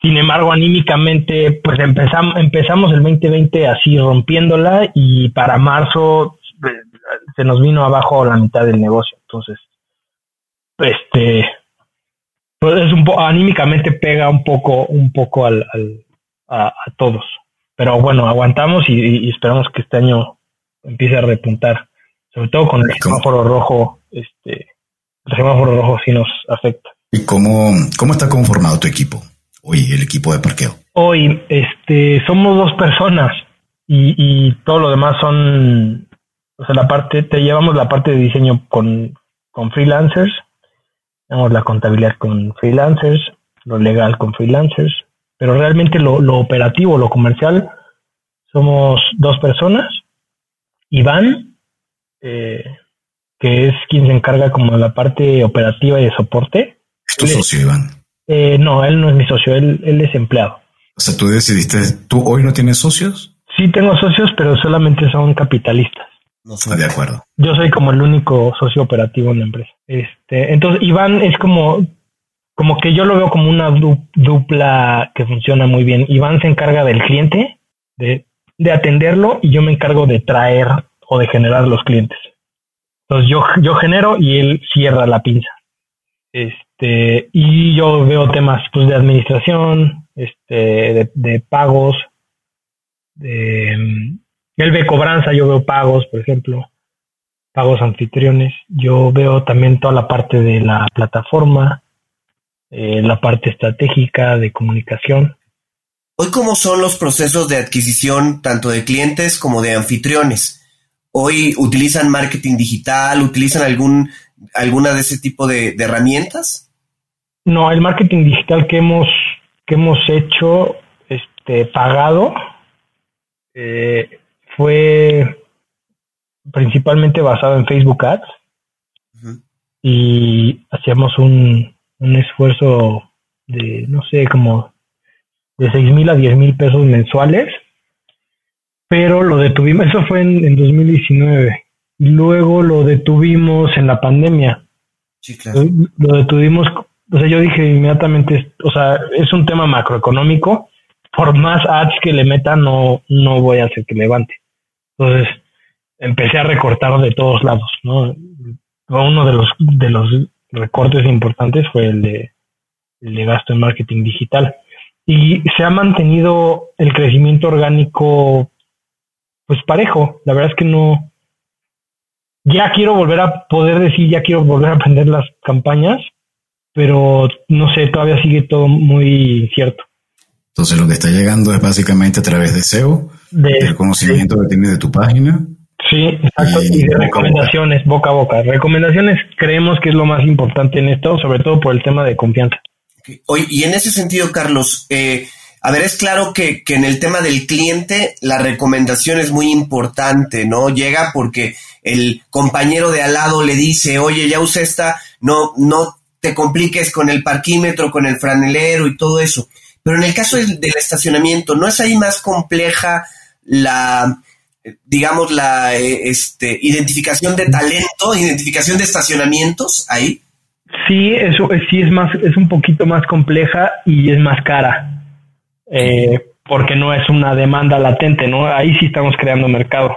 sin embargo, anímicamente, pues empezamos, empezamos el 2020 así rompiéndola y para marzo eh, se nos vino abajo la mitad del negocio. Entonces, este, pues es un poco, anímicamente pega un poco, un poco al, a, todos. Pero bueno, aguantamos y, esperamos que este año empiece a repuntar. Sobre todo con el semáforo rojo, este, el semáforo rojo sí nos afecta. ¿Y cómo, cómo está conformado tu equipo? hoy el equipo de parqueo? Hoy este, somos dos personas y, todo lo demás son, o sea, la parte, te llevamos la parte de diseño con, con freelancers, tenemos la contabilidad con freelancers, lo legal con freelancers, pero realmente lo, lo operativo, lo comercial, somos dos personas. Iván, eh, que es quien se encarga como de la parte operativa y de soporte. ¿Es tu socio, Iván? Eh, no, él no es mi socio, él, él es empleado. O sea, tú decidiste, ¿tú hoy no tienes socios? Sí tengo socios, pero solamente son capitalistas. No estoy de acuerdo. Yo soy como el único socio operativo en la empresa. Este, entonces Iván es como, como que yo lo veo como una dupla que funciona muy bien. Iván se encarga del cliente, de, de atenderlo, y yo me encargo de traer o de generar los clientes. Entonces yo, yo genero y él cierra la pinza. Este, y yo veo temas pues, de administración, este, de, pagos, de, él ve cobranza, yo veo pagos, por ejemplo, pagos anfitriones. Yo veo también toda la parte de la plataforma, eh, la parte estratégica de comunicación. Hoy, ¿cómo son los procesos de adquisición tanto de clientes como de anfitriones? Hoy utilizan marketing digital, utilizan algún alguna de ese tipo de, herramientas? No, el marketing digital que hemos que hemos hecho, este, pagado, eh, fue principalmente basado en Facebook Ads y hacíamos un, un esfuerzo de, no sé, como de seis mil a diez mil pesos mensuales, pero lo detuvimos, eso fue en, en 2019 y luego lo detuvimos en la pandemia. Sí, claro. Lo detuvimos, o sea, yo dije inmediatamente, o sea, es un tema macroeconómico, por más ads que le meta, no, no voy a hacer que levante. Entonces, empecé a recortar de todos lados, ¿no? Uno de los, de los recortes importantes fue el de, el de gasto en marketing digital. Y se ha mantenido el crecimiento orgánico, pues parejo. La verdad es que no, ya quiero volver a poder decir, ya quiero volver a aprender las campañas, pero no sé, todavía sigue todo muy incierto. Entonces lo que está llegando es básicamente a través de SEO, del conocimiento que tienes de tu página. Sí, exacto, y, de recomendaciones boca a boca. Recomendaciones creemos que es lo más importante en esto, sobre todo por el tema de confianza. Oye, y en ese sentido, Carlos, eh, a ver, es claro que, que, en el tema del cliente la recomendación es muy importante, ¿no? Llega porque el compañero de al lado le dice, oye, ya usé esta, no, no te compliques con el parquímetro, con el franelero y todo eso. Pero en el caso del, estacionamiento, ¿no es ahí más compleja la, digamos, la eh, este, identificación de talento, identificación de estacionamientos ahí? Sí, eso sí es más, es un poquito más compleja y es más cara, eh, porque no es una demanda latente, ¿no? Ahí sí estamos creando mercado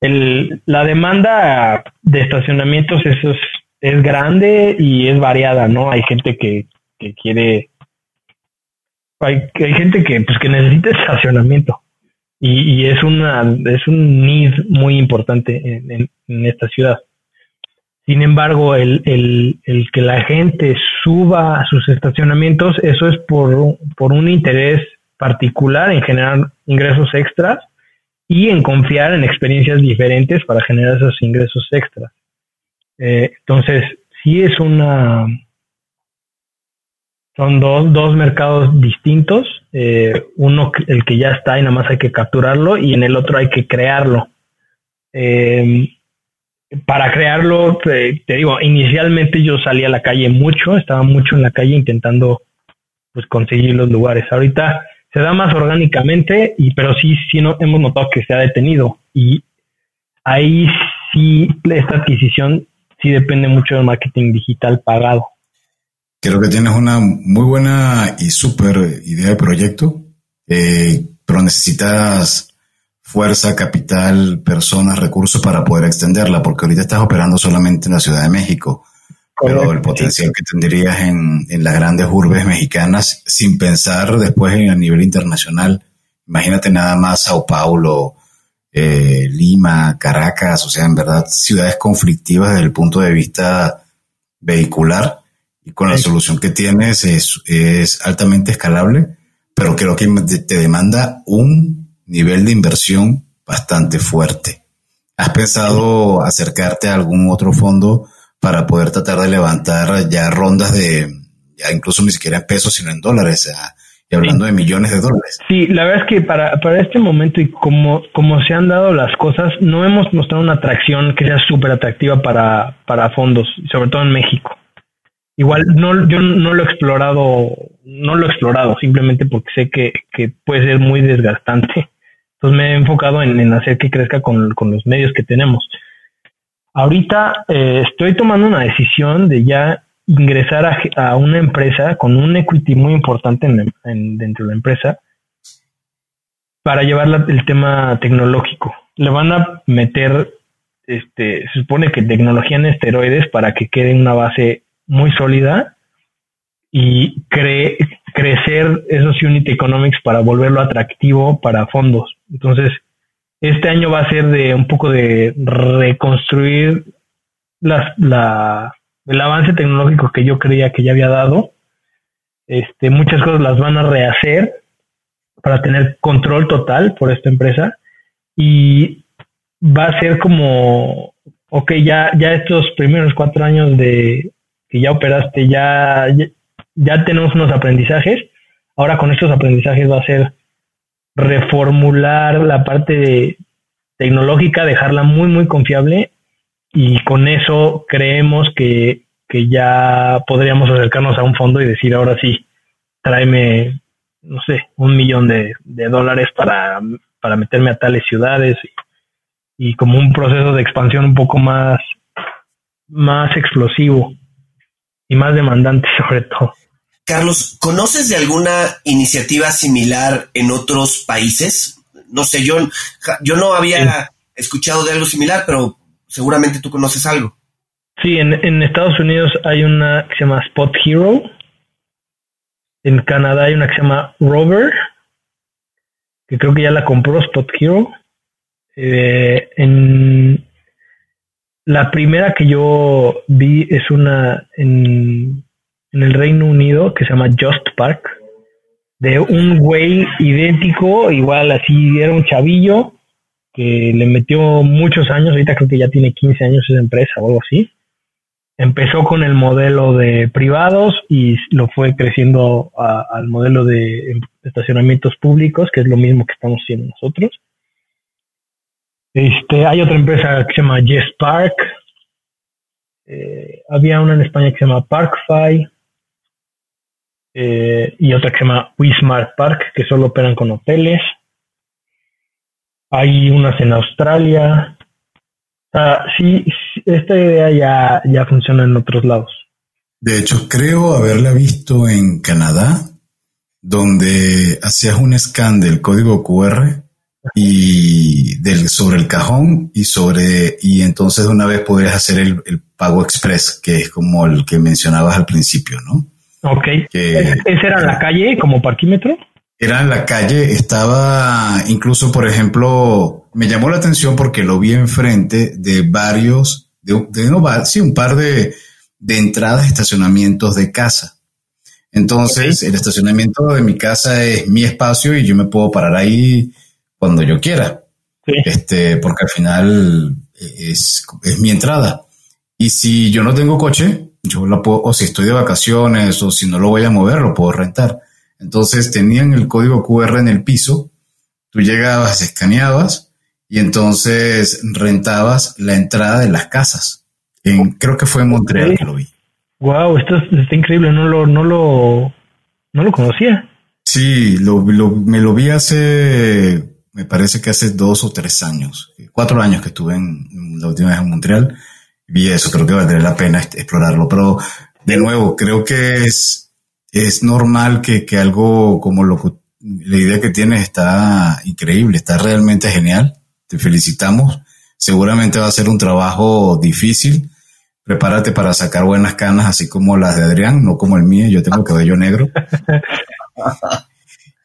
la demanda de estacionamientos es, es grande y es variada, ¿no? Hay gente que, que quiere, hay, hay, gente que, pues, que necesita estacionamiento y, y, es, una, es un need muy importante en, en, esta ciudad. Sin embargo, el, el, el, que la gente suba a sus estacionamientos, eso es por, por un interés particular en generar ingresos extras y en confiar en experiencias diferentes para generar esos ingresos extras. Eh, entonces, sí es una... Son dos, dos mercados distintos. Eh, uno, el que ya está y nada más hay que capturarlo, y en el otro hay que crearlo. Eh, para crearlo, te, te, digo, inicialmente yo salí a la calle mucho, estaba mucho en la calle intentando pues conseguir los lugares. Ahorita se da más orgánicamente, y, pero sí, sí no, hemos notado que se ha detenido. Y ahí sí, esta adquisición sí depende mucho del marketing digital pagado. Creo que tienes una muy buena y súper idea de proyecto, eh, pero necesitas fuerza, capital, personas, recursos para poder extenderla, porque ahorita estás operando solamente en la Ciudad de México pero el potencial que tendrías en, en, las grandes urbes mexicanas sin pensar después en el nivel internacional. Imagínate nada más Sao Paulo, eh, Lima, Caracas, o sea, en verdad ciudades conflictivas desde el punto de vista vehicular y con la solución que tienes es, es altamente escalable, pero creo que te demanda un nivel de inversión bastante fuerte. ¿Has pensado acercarte a algún otro fondo? para poder tratar de levantar ya rondas de, ya incluso ni siquiera en pesos, sino en dólares, y hablando de millones de dólares. Sí, la verdad es que para, para este momento y como, como se han dado las cosas, no hemos mostrado una atracción que sea súper atractiva para, para fondos, sobre todo en México. Igual no, yo no lo he explorado, no lo he explorado, simplemente porque sé que, que puede ser muy desgastante. Entonces me he enfocado en, en hacer que crezca con, con los medios que tenemos. Ahorita eh, estoy tomando una decisión de ya ingresar a, una empresa con un equity muy importante en, dentro de la empresa para llevar el tema tecnológico. Le van a meter, este, se supone que tecnología en esteroides para que quede una base muy sólida y crecer esos unit economics para volverlo atractivo para fondos. Entonces, este año va a ser de un poco de reconstruir las, la, el avance tecnológico que yo creía que ya había dado. Este, muchas cosas las van a rehacer para tener control total por esta empresa y va a ser como, ok, ya, ya estos primeros cuatro años de que ya operaste, ya, ya tenemos unos aprendizajes. Ahora con estos aprendizajes va a ser reformular la parte tecnológica, dejarla muy, muy confiable y con eso creemos que, ya podríamos acercarnos a un fondo y decir, ahora sí, tráeme, no sé, un millón de, dólares para, para, meterme a tales ciudades y, y, como un proceso de expansión un poco más, más explosivo y más demandante sobre todo. Carlos, ¿conoces de alguna iniciativa similar en otros países? No sé, yo, yo no había escuchado de algo similar, pero seguramente tú conoces algo. Sí, en, Estados Unidos hay una que se llama Spot Hero. En Canadá hay una que se llama Rover, que creo que ya la compró Spot Hero. Eh, en la primera que yo vi es una en el Reino Unido que se llama Just Park, de un güey idéntico, igual así, era un chavillo que le metió muchos años, ahorita creo que ya tiene 15 años esa empresa o algo así. Empezó con el modelo de privados y lo fue creciendo al modelo de estacionamientos públicos, que es lo mismo que estamos haciendo nosotros. Este, hay otra empresa que se llama Yes Park. Eh, había una en España que se llama Parkfy. Eh, y otra que se llama Wismart Park, que solo operan con hoteles. Hay unas en Australia. sí, esta idea ya, ya funciona en otros lados. De hecho, creo haberla visto en Canadá, donde hacías un scan del código QR y del, sobre el cajón y sobre y entonces una vez podrías hacer el, el pago express, que es como el que mencionabas al principio, ¿no? Ok. ¿Ese era en la calle como parquímetro? Era en la calle, estaba incluso, por ejemplo, me llamó la atención porque lo vi enfrente de varios, de, de sí, un par de, de entradas estacionamientos de casa. Entonces, el estacionamiento de mi casa es mi espacio y yo me puedo parar ahí cuando yo quiera. Este, porque al final es, es mi entrada. Y si yo no tengo coche, yo la puedo, o si estoy de vacaciones o si no lo voy a mover, lo puedo rentar. Entonces tenían el código QR en el piso, tú llegabas, escaneabas y entonces rentabas la entrada de las casas. En, creo que fue en Montreal que lo vi. Wow, esto está increíble, no lo, no lo, no lo conocía. Sí, lo, me lo vi hace, me parece que hace dos o tres años, cuatro años que estuve en, la última vez en Montreal vi eso, creo que valdría la pena explorarlo, pero de nuevo, creo que es, es normal que, que algo como lo la idea que tienes está increíble, está realmente genial, te felicitamos, seguramente va a ser un trabajo difícil, prepárate para sacar buenas canas, así como las de Adrián, no como el mío, yo tengo cabello negro.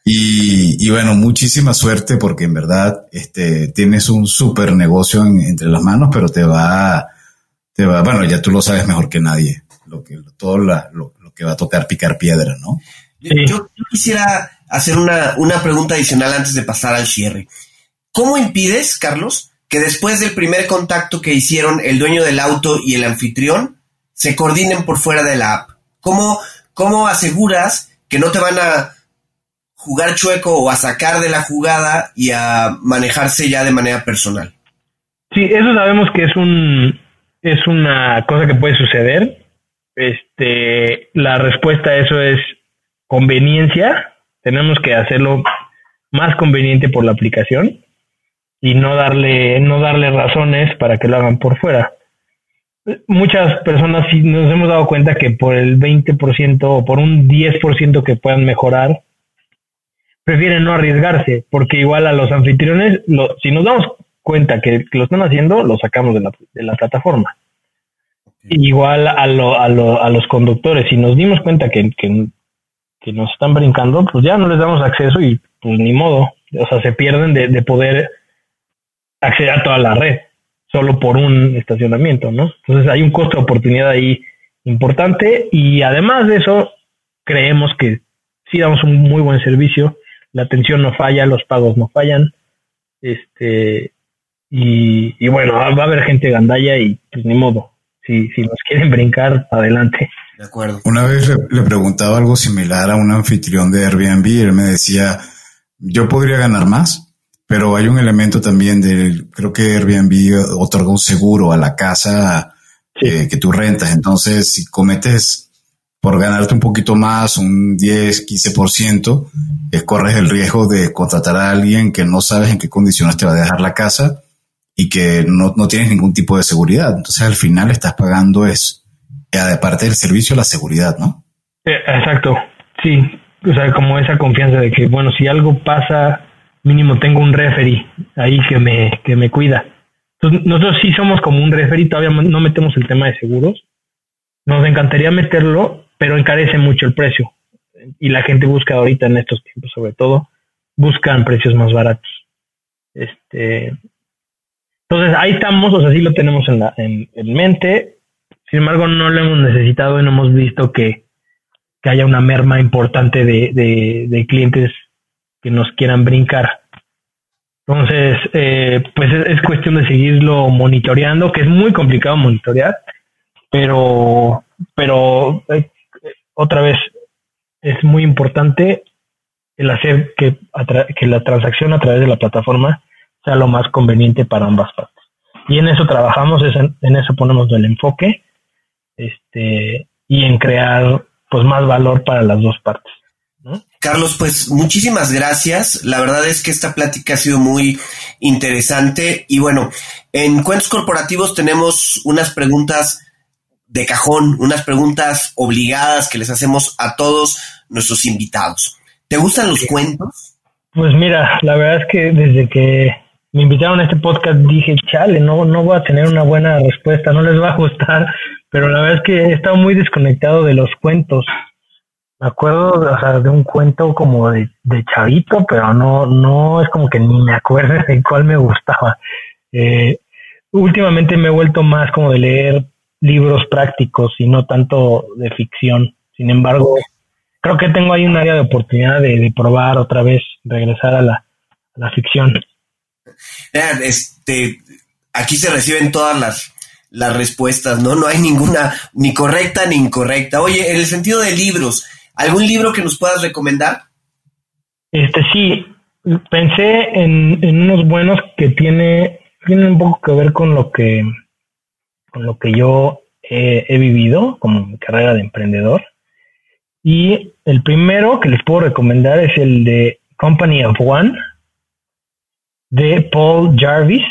Y, y, bueno, muchísima suerte porque en verdad este, tienes un súper negocio entre las manos, pero te va, bueno, ya tú lo sabes mejor que nadie, lo que, todo lo, que va a tocar picar piedra, ¿no? Yo, quisiera hacer una, una pregunta adicional antes de pasar al cierre. ¿Cómo impides, Carlos, que después del primer contacto que hicieron el dueño del auto y el anfitrión se coordinen por fuera de la app? ¿Cómo, ¿cómo aseguras que no te van a jugar chueco o a sacar de la jugada y a manejarse ya de manera personal? Sí, eso sabemos que es un es una cosa que puede suceder. Este, la respuesta a eso es conveniencia. Tenemos que hacerlo más conveniente por la aplicación y no darle no darle razones para que lo hagan por fuera. Muchas personas nos hemos dado cuenta que por el 20% o por un 10% que puedan mejorar, prefieren no arriesgarse, porque igual a los anfitriones, si nos damos cuenta que, lo están haciendo, lo sacamos de la, de la plataforma. Igual a, lo, a, lo, a los conductores, si nos dimos cuenta que, que, nos están brincando, pues ya no les damos acceso y pues ni modo. O sea, se pierden de, de poder acceder a toda la red solo por un estacionamiento, ¿no? Entonces hay un costo de oportunidad ahí importante y además de eso, creemos que sí damos un muy buen servicio, la atención no falla, los pagos no fallan, este, y, bueno, va a haber gente gandalla y pues ni modo. Si, si nos quieren brincar, adelante. De acuerdo. Una vez le, preguntaba algo similar a un anfitrión de Airbnb y él me decía, yo podría ganar más, pero hay un elemento también de, creo que Airbnb otorga un seguro a la casa eh, que tú rentas. Entonces, si cometes por ganarte un poquito más, un 10, 15%, eh, corres el riesgo de contratar a alguien que no sabes en qué condiciones te va a dejar la casa y que no, no tienes ningún tipo de seguridad. Entonces al final estás pagando eso. Aparte del servicio, la seguridad, ¿no? Eh, exacto, sí. O sea, como esa confianza de que, bueno, si algo pasa, mínimo tengo un referee ahí que me, que me cuida. Nosotros sí somos como un referee, todavía no metemos el tema de seguros. Nos encantaría meterlo, pero encarece mucho el precio. Y la gente busca ahorita en estos tiempos, sobre todo, buscan precios más baratos. Este, entonces ahí estamos, o sea, sí lo tenemos en, la, en, mente. Sin embargo, no lo hemos necesitado y no hemos visto que, que haya una merma importante de, de, clientes que nos quieran brincar. Entonces, eh, pues es, cuestión de seguirlo monitoreando, que es muy complicado monitorear, pero, pero eh, otra vez es muy importante el hacer que, que la transacción a través de la plataforma sea lo más conveniente para ambas partes. Y en eso trabajamos, en eso ponemos el enfoque este, y en crear pues más valor para las dos partes. Carlos, pues muchísimas gracias. La verdad es que esta plática ha sido muy interesante y bueno, en Cuentos Corporativos tenemos unas preguntas de cajón, unas preguntas obligadas que les hacemos a todos nuestros invitados. ¿Te gustan los cuentos? Pues mira, la verdad es que desde que me invitaron a este podcast, dije, chale, no, no voy a tener una buena respuesta, no les va a gustar, pero la verdad es que he estado muy desconectado de los cuentos. Me acuerdo o sea, de un cuento como de, chavito, pero no, no es como que ni me acuerdo de cuál me gustaba. Eh, últimamente me he vuelto más como de leer libros prácticos y no tanto de ficción. Sin embargo, creo que tengo ahí un área de oportunidad de, probar otra vez, regresar a la, a la ficción este, aquí se reciben todas las, las respuestas, ¿no? No hay ninguna ni correcta ni incorrecta. Oye, en el sentido de libros, ¿algún libro que nos puedas recomendar? Este sí, pensé en, unos buenos que tiene, tienen un poco que ver con lo que, con lo que yo he, vivido como mi carrera de emprendedor. Y el primero que les puedo recomendar es el de Company of One de Paul Jarvis.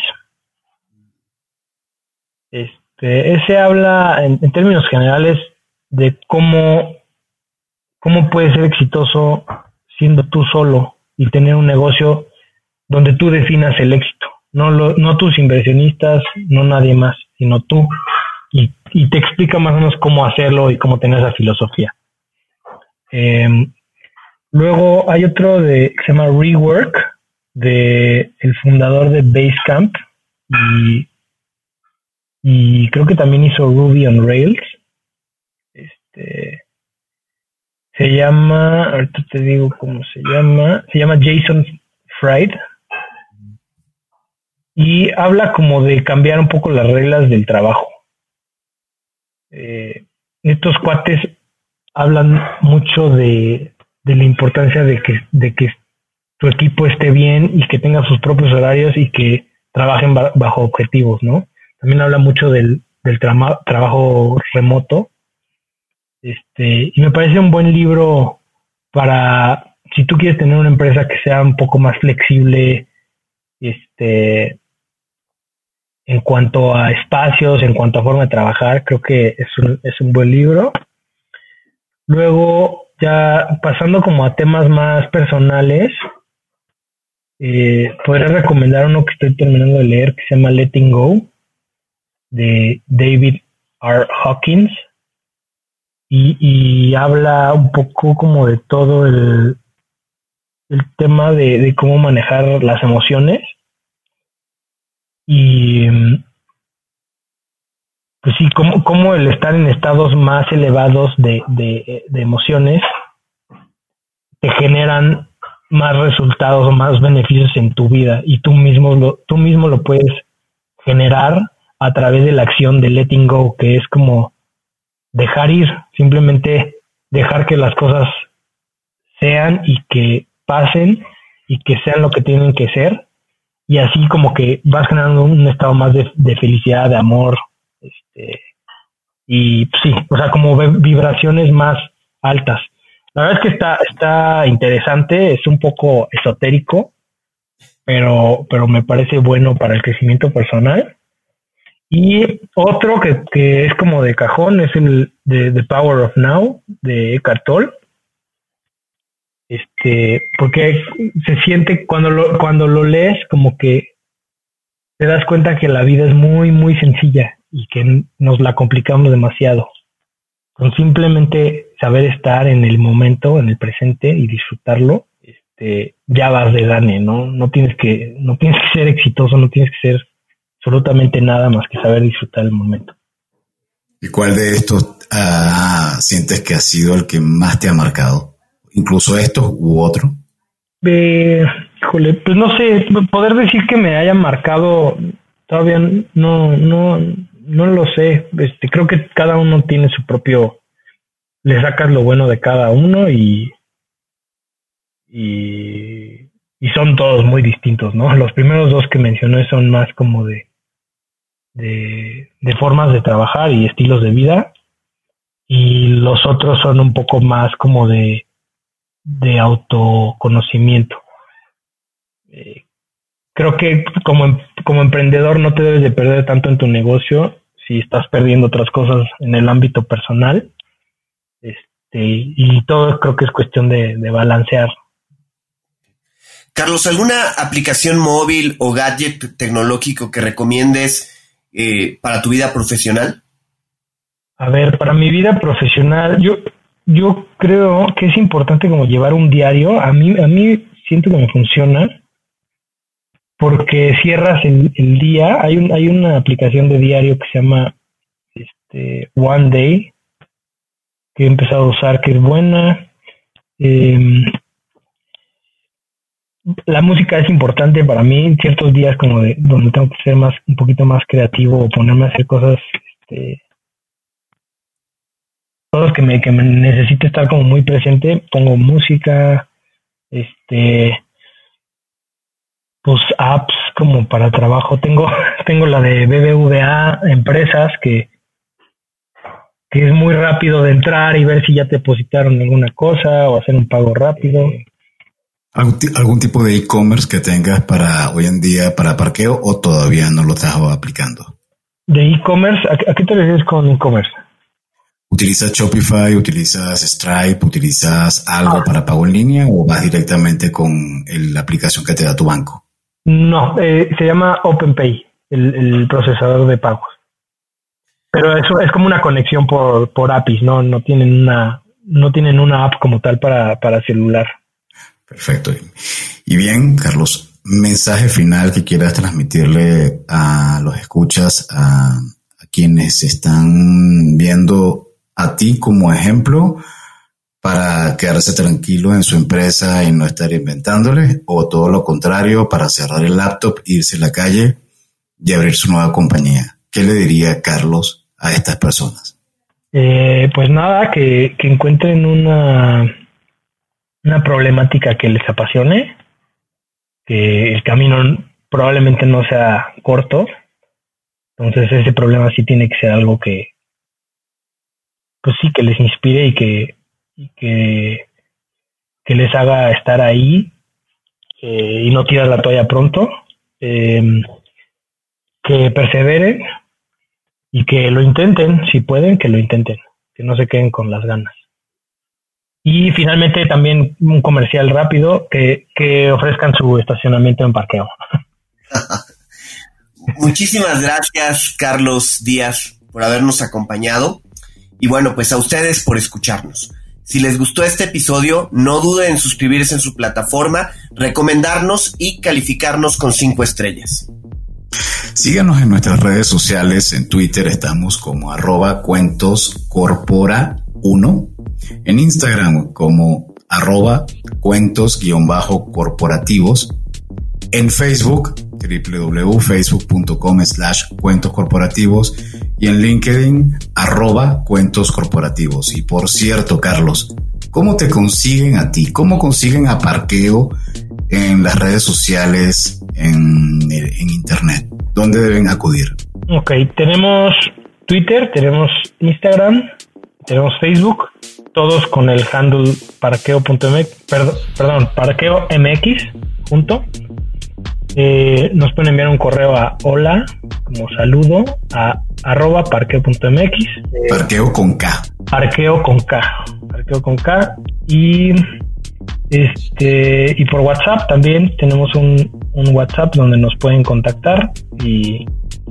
Este, ese habla en, términos generales de cómo, cómo puedes ser exitoso siendo tú solo y tener un negocio donde tú definas el éxito. No, lo, no tus inversionistas, no nadie más, sino tú. Y, te explica más o menos cómo hacerlo y cómo tener esa filosofía. Em, luego hay otro de, que se llama Rework, de el fundador de Basecamp y, y creo que también hizo Ruby on Rails. Este se llama, ahorita te digo cómo se llama, se llama Jason Fried y habla como de cambiar un poco las reglas del trabajo. Eh, estos cuates hablan mucho de, de la importancia de que, de que tu equipo esté bien y que tenga sus propios horarios y que trabajen bajo objetivos, ¿no? También habla mucho del, del trabajo remoto. Este, y me parece un buen libro para si tú quieres tener una empresa que sea un poco más flexible, este, en cuanto a espacios, en cuanto a forma de trabajar, creo que es un, es un buen libro. Luego, ya pasando como a temas más personales, eh, podría recomendar uno que estoy terminando de leer que se llama Letting Go de David R. Hawkins y, habla un poco como de todo el, el tema de, cómo manejar las emociones y pues sí, cómo, cómo el estar en estados más elevados de, de, de emociones te generan más resultados o más beneficios en tu vida y tú mismo lo, tú mismo lo puedes generar a través de la acción de letting go, que es como dejar ir, simplemente dejar que las cosas sean y que pasen y que sean lo que tienen que ser y así como que vas generando un estado más de, de felicidad, de amor, este, y sí, o sea, como vibraciones más altas. La verdad es que está, está interesante, es un poco esotérico, pero, pero me parece bueno para el crecimiento personal. Y otro que, que es como de cajón es el de The Power of Now de Eckhart Tolle. Este, porque se siente cuando lo, cuando lo lees como que te das cuenta que la vida es muy, muy sencilla y que nos la complicamos demasiado. Con simplemente saber estar en el momento, en el presente y disfrutarlo, este, ya vas de gane, ¿no? No tienes que, no tienes que ser exitoso, no tienes que ser absolutamente nada más que saber disfrutar el momento. ¿Y cuál de estos ah, sientes que ha sido el que más te ha marcado? Incluso estos u otro. Eh, híjole, pues no sé, poder decir que me haya marcado todavía no, no, no lo sé. Este, creo que cada uno tiene su propio, le sacas lo bueno de cada uno y, y, y son todos muy distintos, ¿no? Los primeros dos que mencioné son más como de, de, de formas de trabajar y estilos de vida y los otros son un poco más como de, de autoconocimiento. Eh, creo que como, em, como emprendedor no te debes de perder tanto en tu negocio si estás perdiendo otras cosas en el ámbito personal. Este, y todo creo que es cuestión de, balancear. Carlos, ¿alguna aplicación móvil o gadget tecnológico que recomiendes eh, para tu vida profesional? A ver, para mi vida profesional, yo, yo creo que es importante como llevar un diario. A mí, a mí siento que me funciona porque cierras el, día. Hay, un, hay una aplicación de diario que se llama este, One Day, que he empezado a usar, que es buena. Em, la música es importante para mí, ciertos días como de donde tengo que ser más un poquito más creativo o ponerme a hacer cosas este cosas que me que me necesite estar como muy presente, pongo música, este pues apps como para trabajo. Tengo, tengo la de BBVA Empresas que, que es muy rápido de entrar y ver si ya te depositaron alguna cosa o hacer un pago rápido. ¿Algún, tipo de e-commerce que tengas para hoy en día para parqueo o todavía no lo estás aplicando? ¿De e-commerce? ¿A, qué te refieres con e-commerce? ¿Utilizas Shopify, utilizas Stripe, utilizas algo ah. para pago en línea o vas directamente con la aplicación que te da tu banco? No, eh, se llama OpenPay, el, procesador de pagos. Pero eso es como una conexión por, por APIs, ¿no? No tienen una, no tienen una app como tal para, para celular. Perfecto. Y bien, Carlos, mensaje final que quieras transmitirle a los escuchas, a, a quienes están viendo a ti como ejemplo para quedarse tranquilo en su empresa y no estar inventándole, o todo lo contrario, para cerrar el laptop, irse a la calle y abrir su nueva compañía. ¿Qué le diría Carlos a estas personas? Eh, pues nada, que, que encuentren una, una problemática que les apasione, que el camino probablemente no sea corto, entonces ese problema sí tiene que ser algo que, pues sí, que les inspire y que, que, que les haga estar ahí eh, y no tirar la toalla pronto, em, que perseveren y que lo intenten, si pueden, que lo intenten, que no se queden con las ganas. Y finalmente también un comercial rápido que, que ofrezcan su estacionamiento en parqueo. Muchísimas gracias, Carlos Díaz, por habernos acompañado. Y bueno, pues a ustedes por escucharnos. Si les gustó este episodio, no duden en suscribirse en su plataforma, recomendarnos y calificarnos con cinco estrellas. Síganos en nuestras redes sociales. En Twitter estamos como arroba cuentoscorpora1. En Instagram como arroba cuentos-corporativos. En Facebook www.facebook.com slash cuentos corporativos y en LinkedIn arroba cuentos corporativos. Y por cierto, Carlos, ¿cómo te consiguen a ti? ¿Cómo consiguen a Parqueo en las redes sociales, en, Internet? ¿Dónde deben acudir? Ok, tenemos Twitter, tenemos Instagram, tenemos Facebook, todos con el handle parqueo.mx, perdón, perdón, parqueo.mx junto. Eh, nos pueden enviar un correo a hola, como saludo, a arroba parqueo.mx. Eh, parqueo con K. Parqueo con K. Parqueo con K. Y este y por WhatsApp también tenemos un, un WhatsApp donde nos pueden contactar y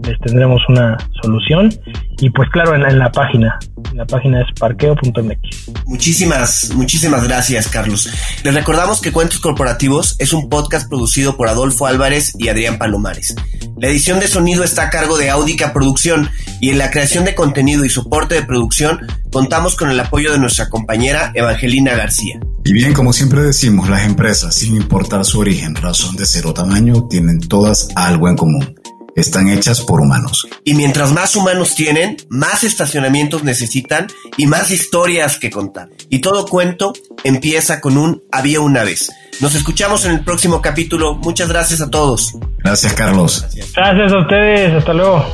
les tendremos una solución. Y pues claro, en la, página, la página es parqueo.mx. Muchísimas, muchísimas gracias, Carlos. Les recordamos que Cuentos Corporativos es un podcast producido por Adolfo Álvarez y Adrián Palomares. La edición de sonido está a cargo de Audica Producción y en la creación de contenido y soporte de producción contamos con el apoyo de nuestra compañera Evangelina García. Y bien, como siempre decimos, las empresas, sin importar su origen, razón de ser o tamaño, tienen todas algo en común están hechas por humanos. Y mientras más humanos tienen, más estacionamientos necesitan y más historias que contar. Y todo cuento empieza con un había una vez. Nos escuchamos en el próximo capítulo. Muchas gracias a todos. Gracias, Carlos. Gracias, a ustedes. Hasta luego.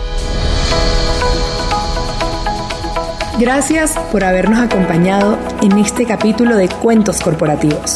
Gracias por habernos acompañado en este capítulo de Cuentos Corporativos.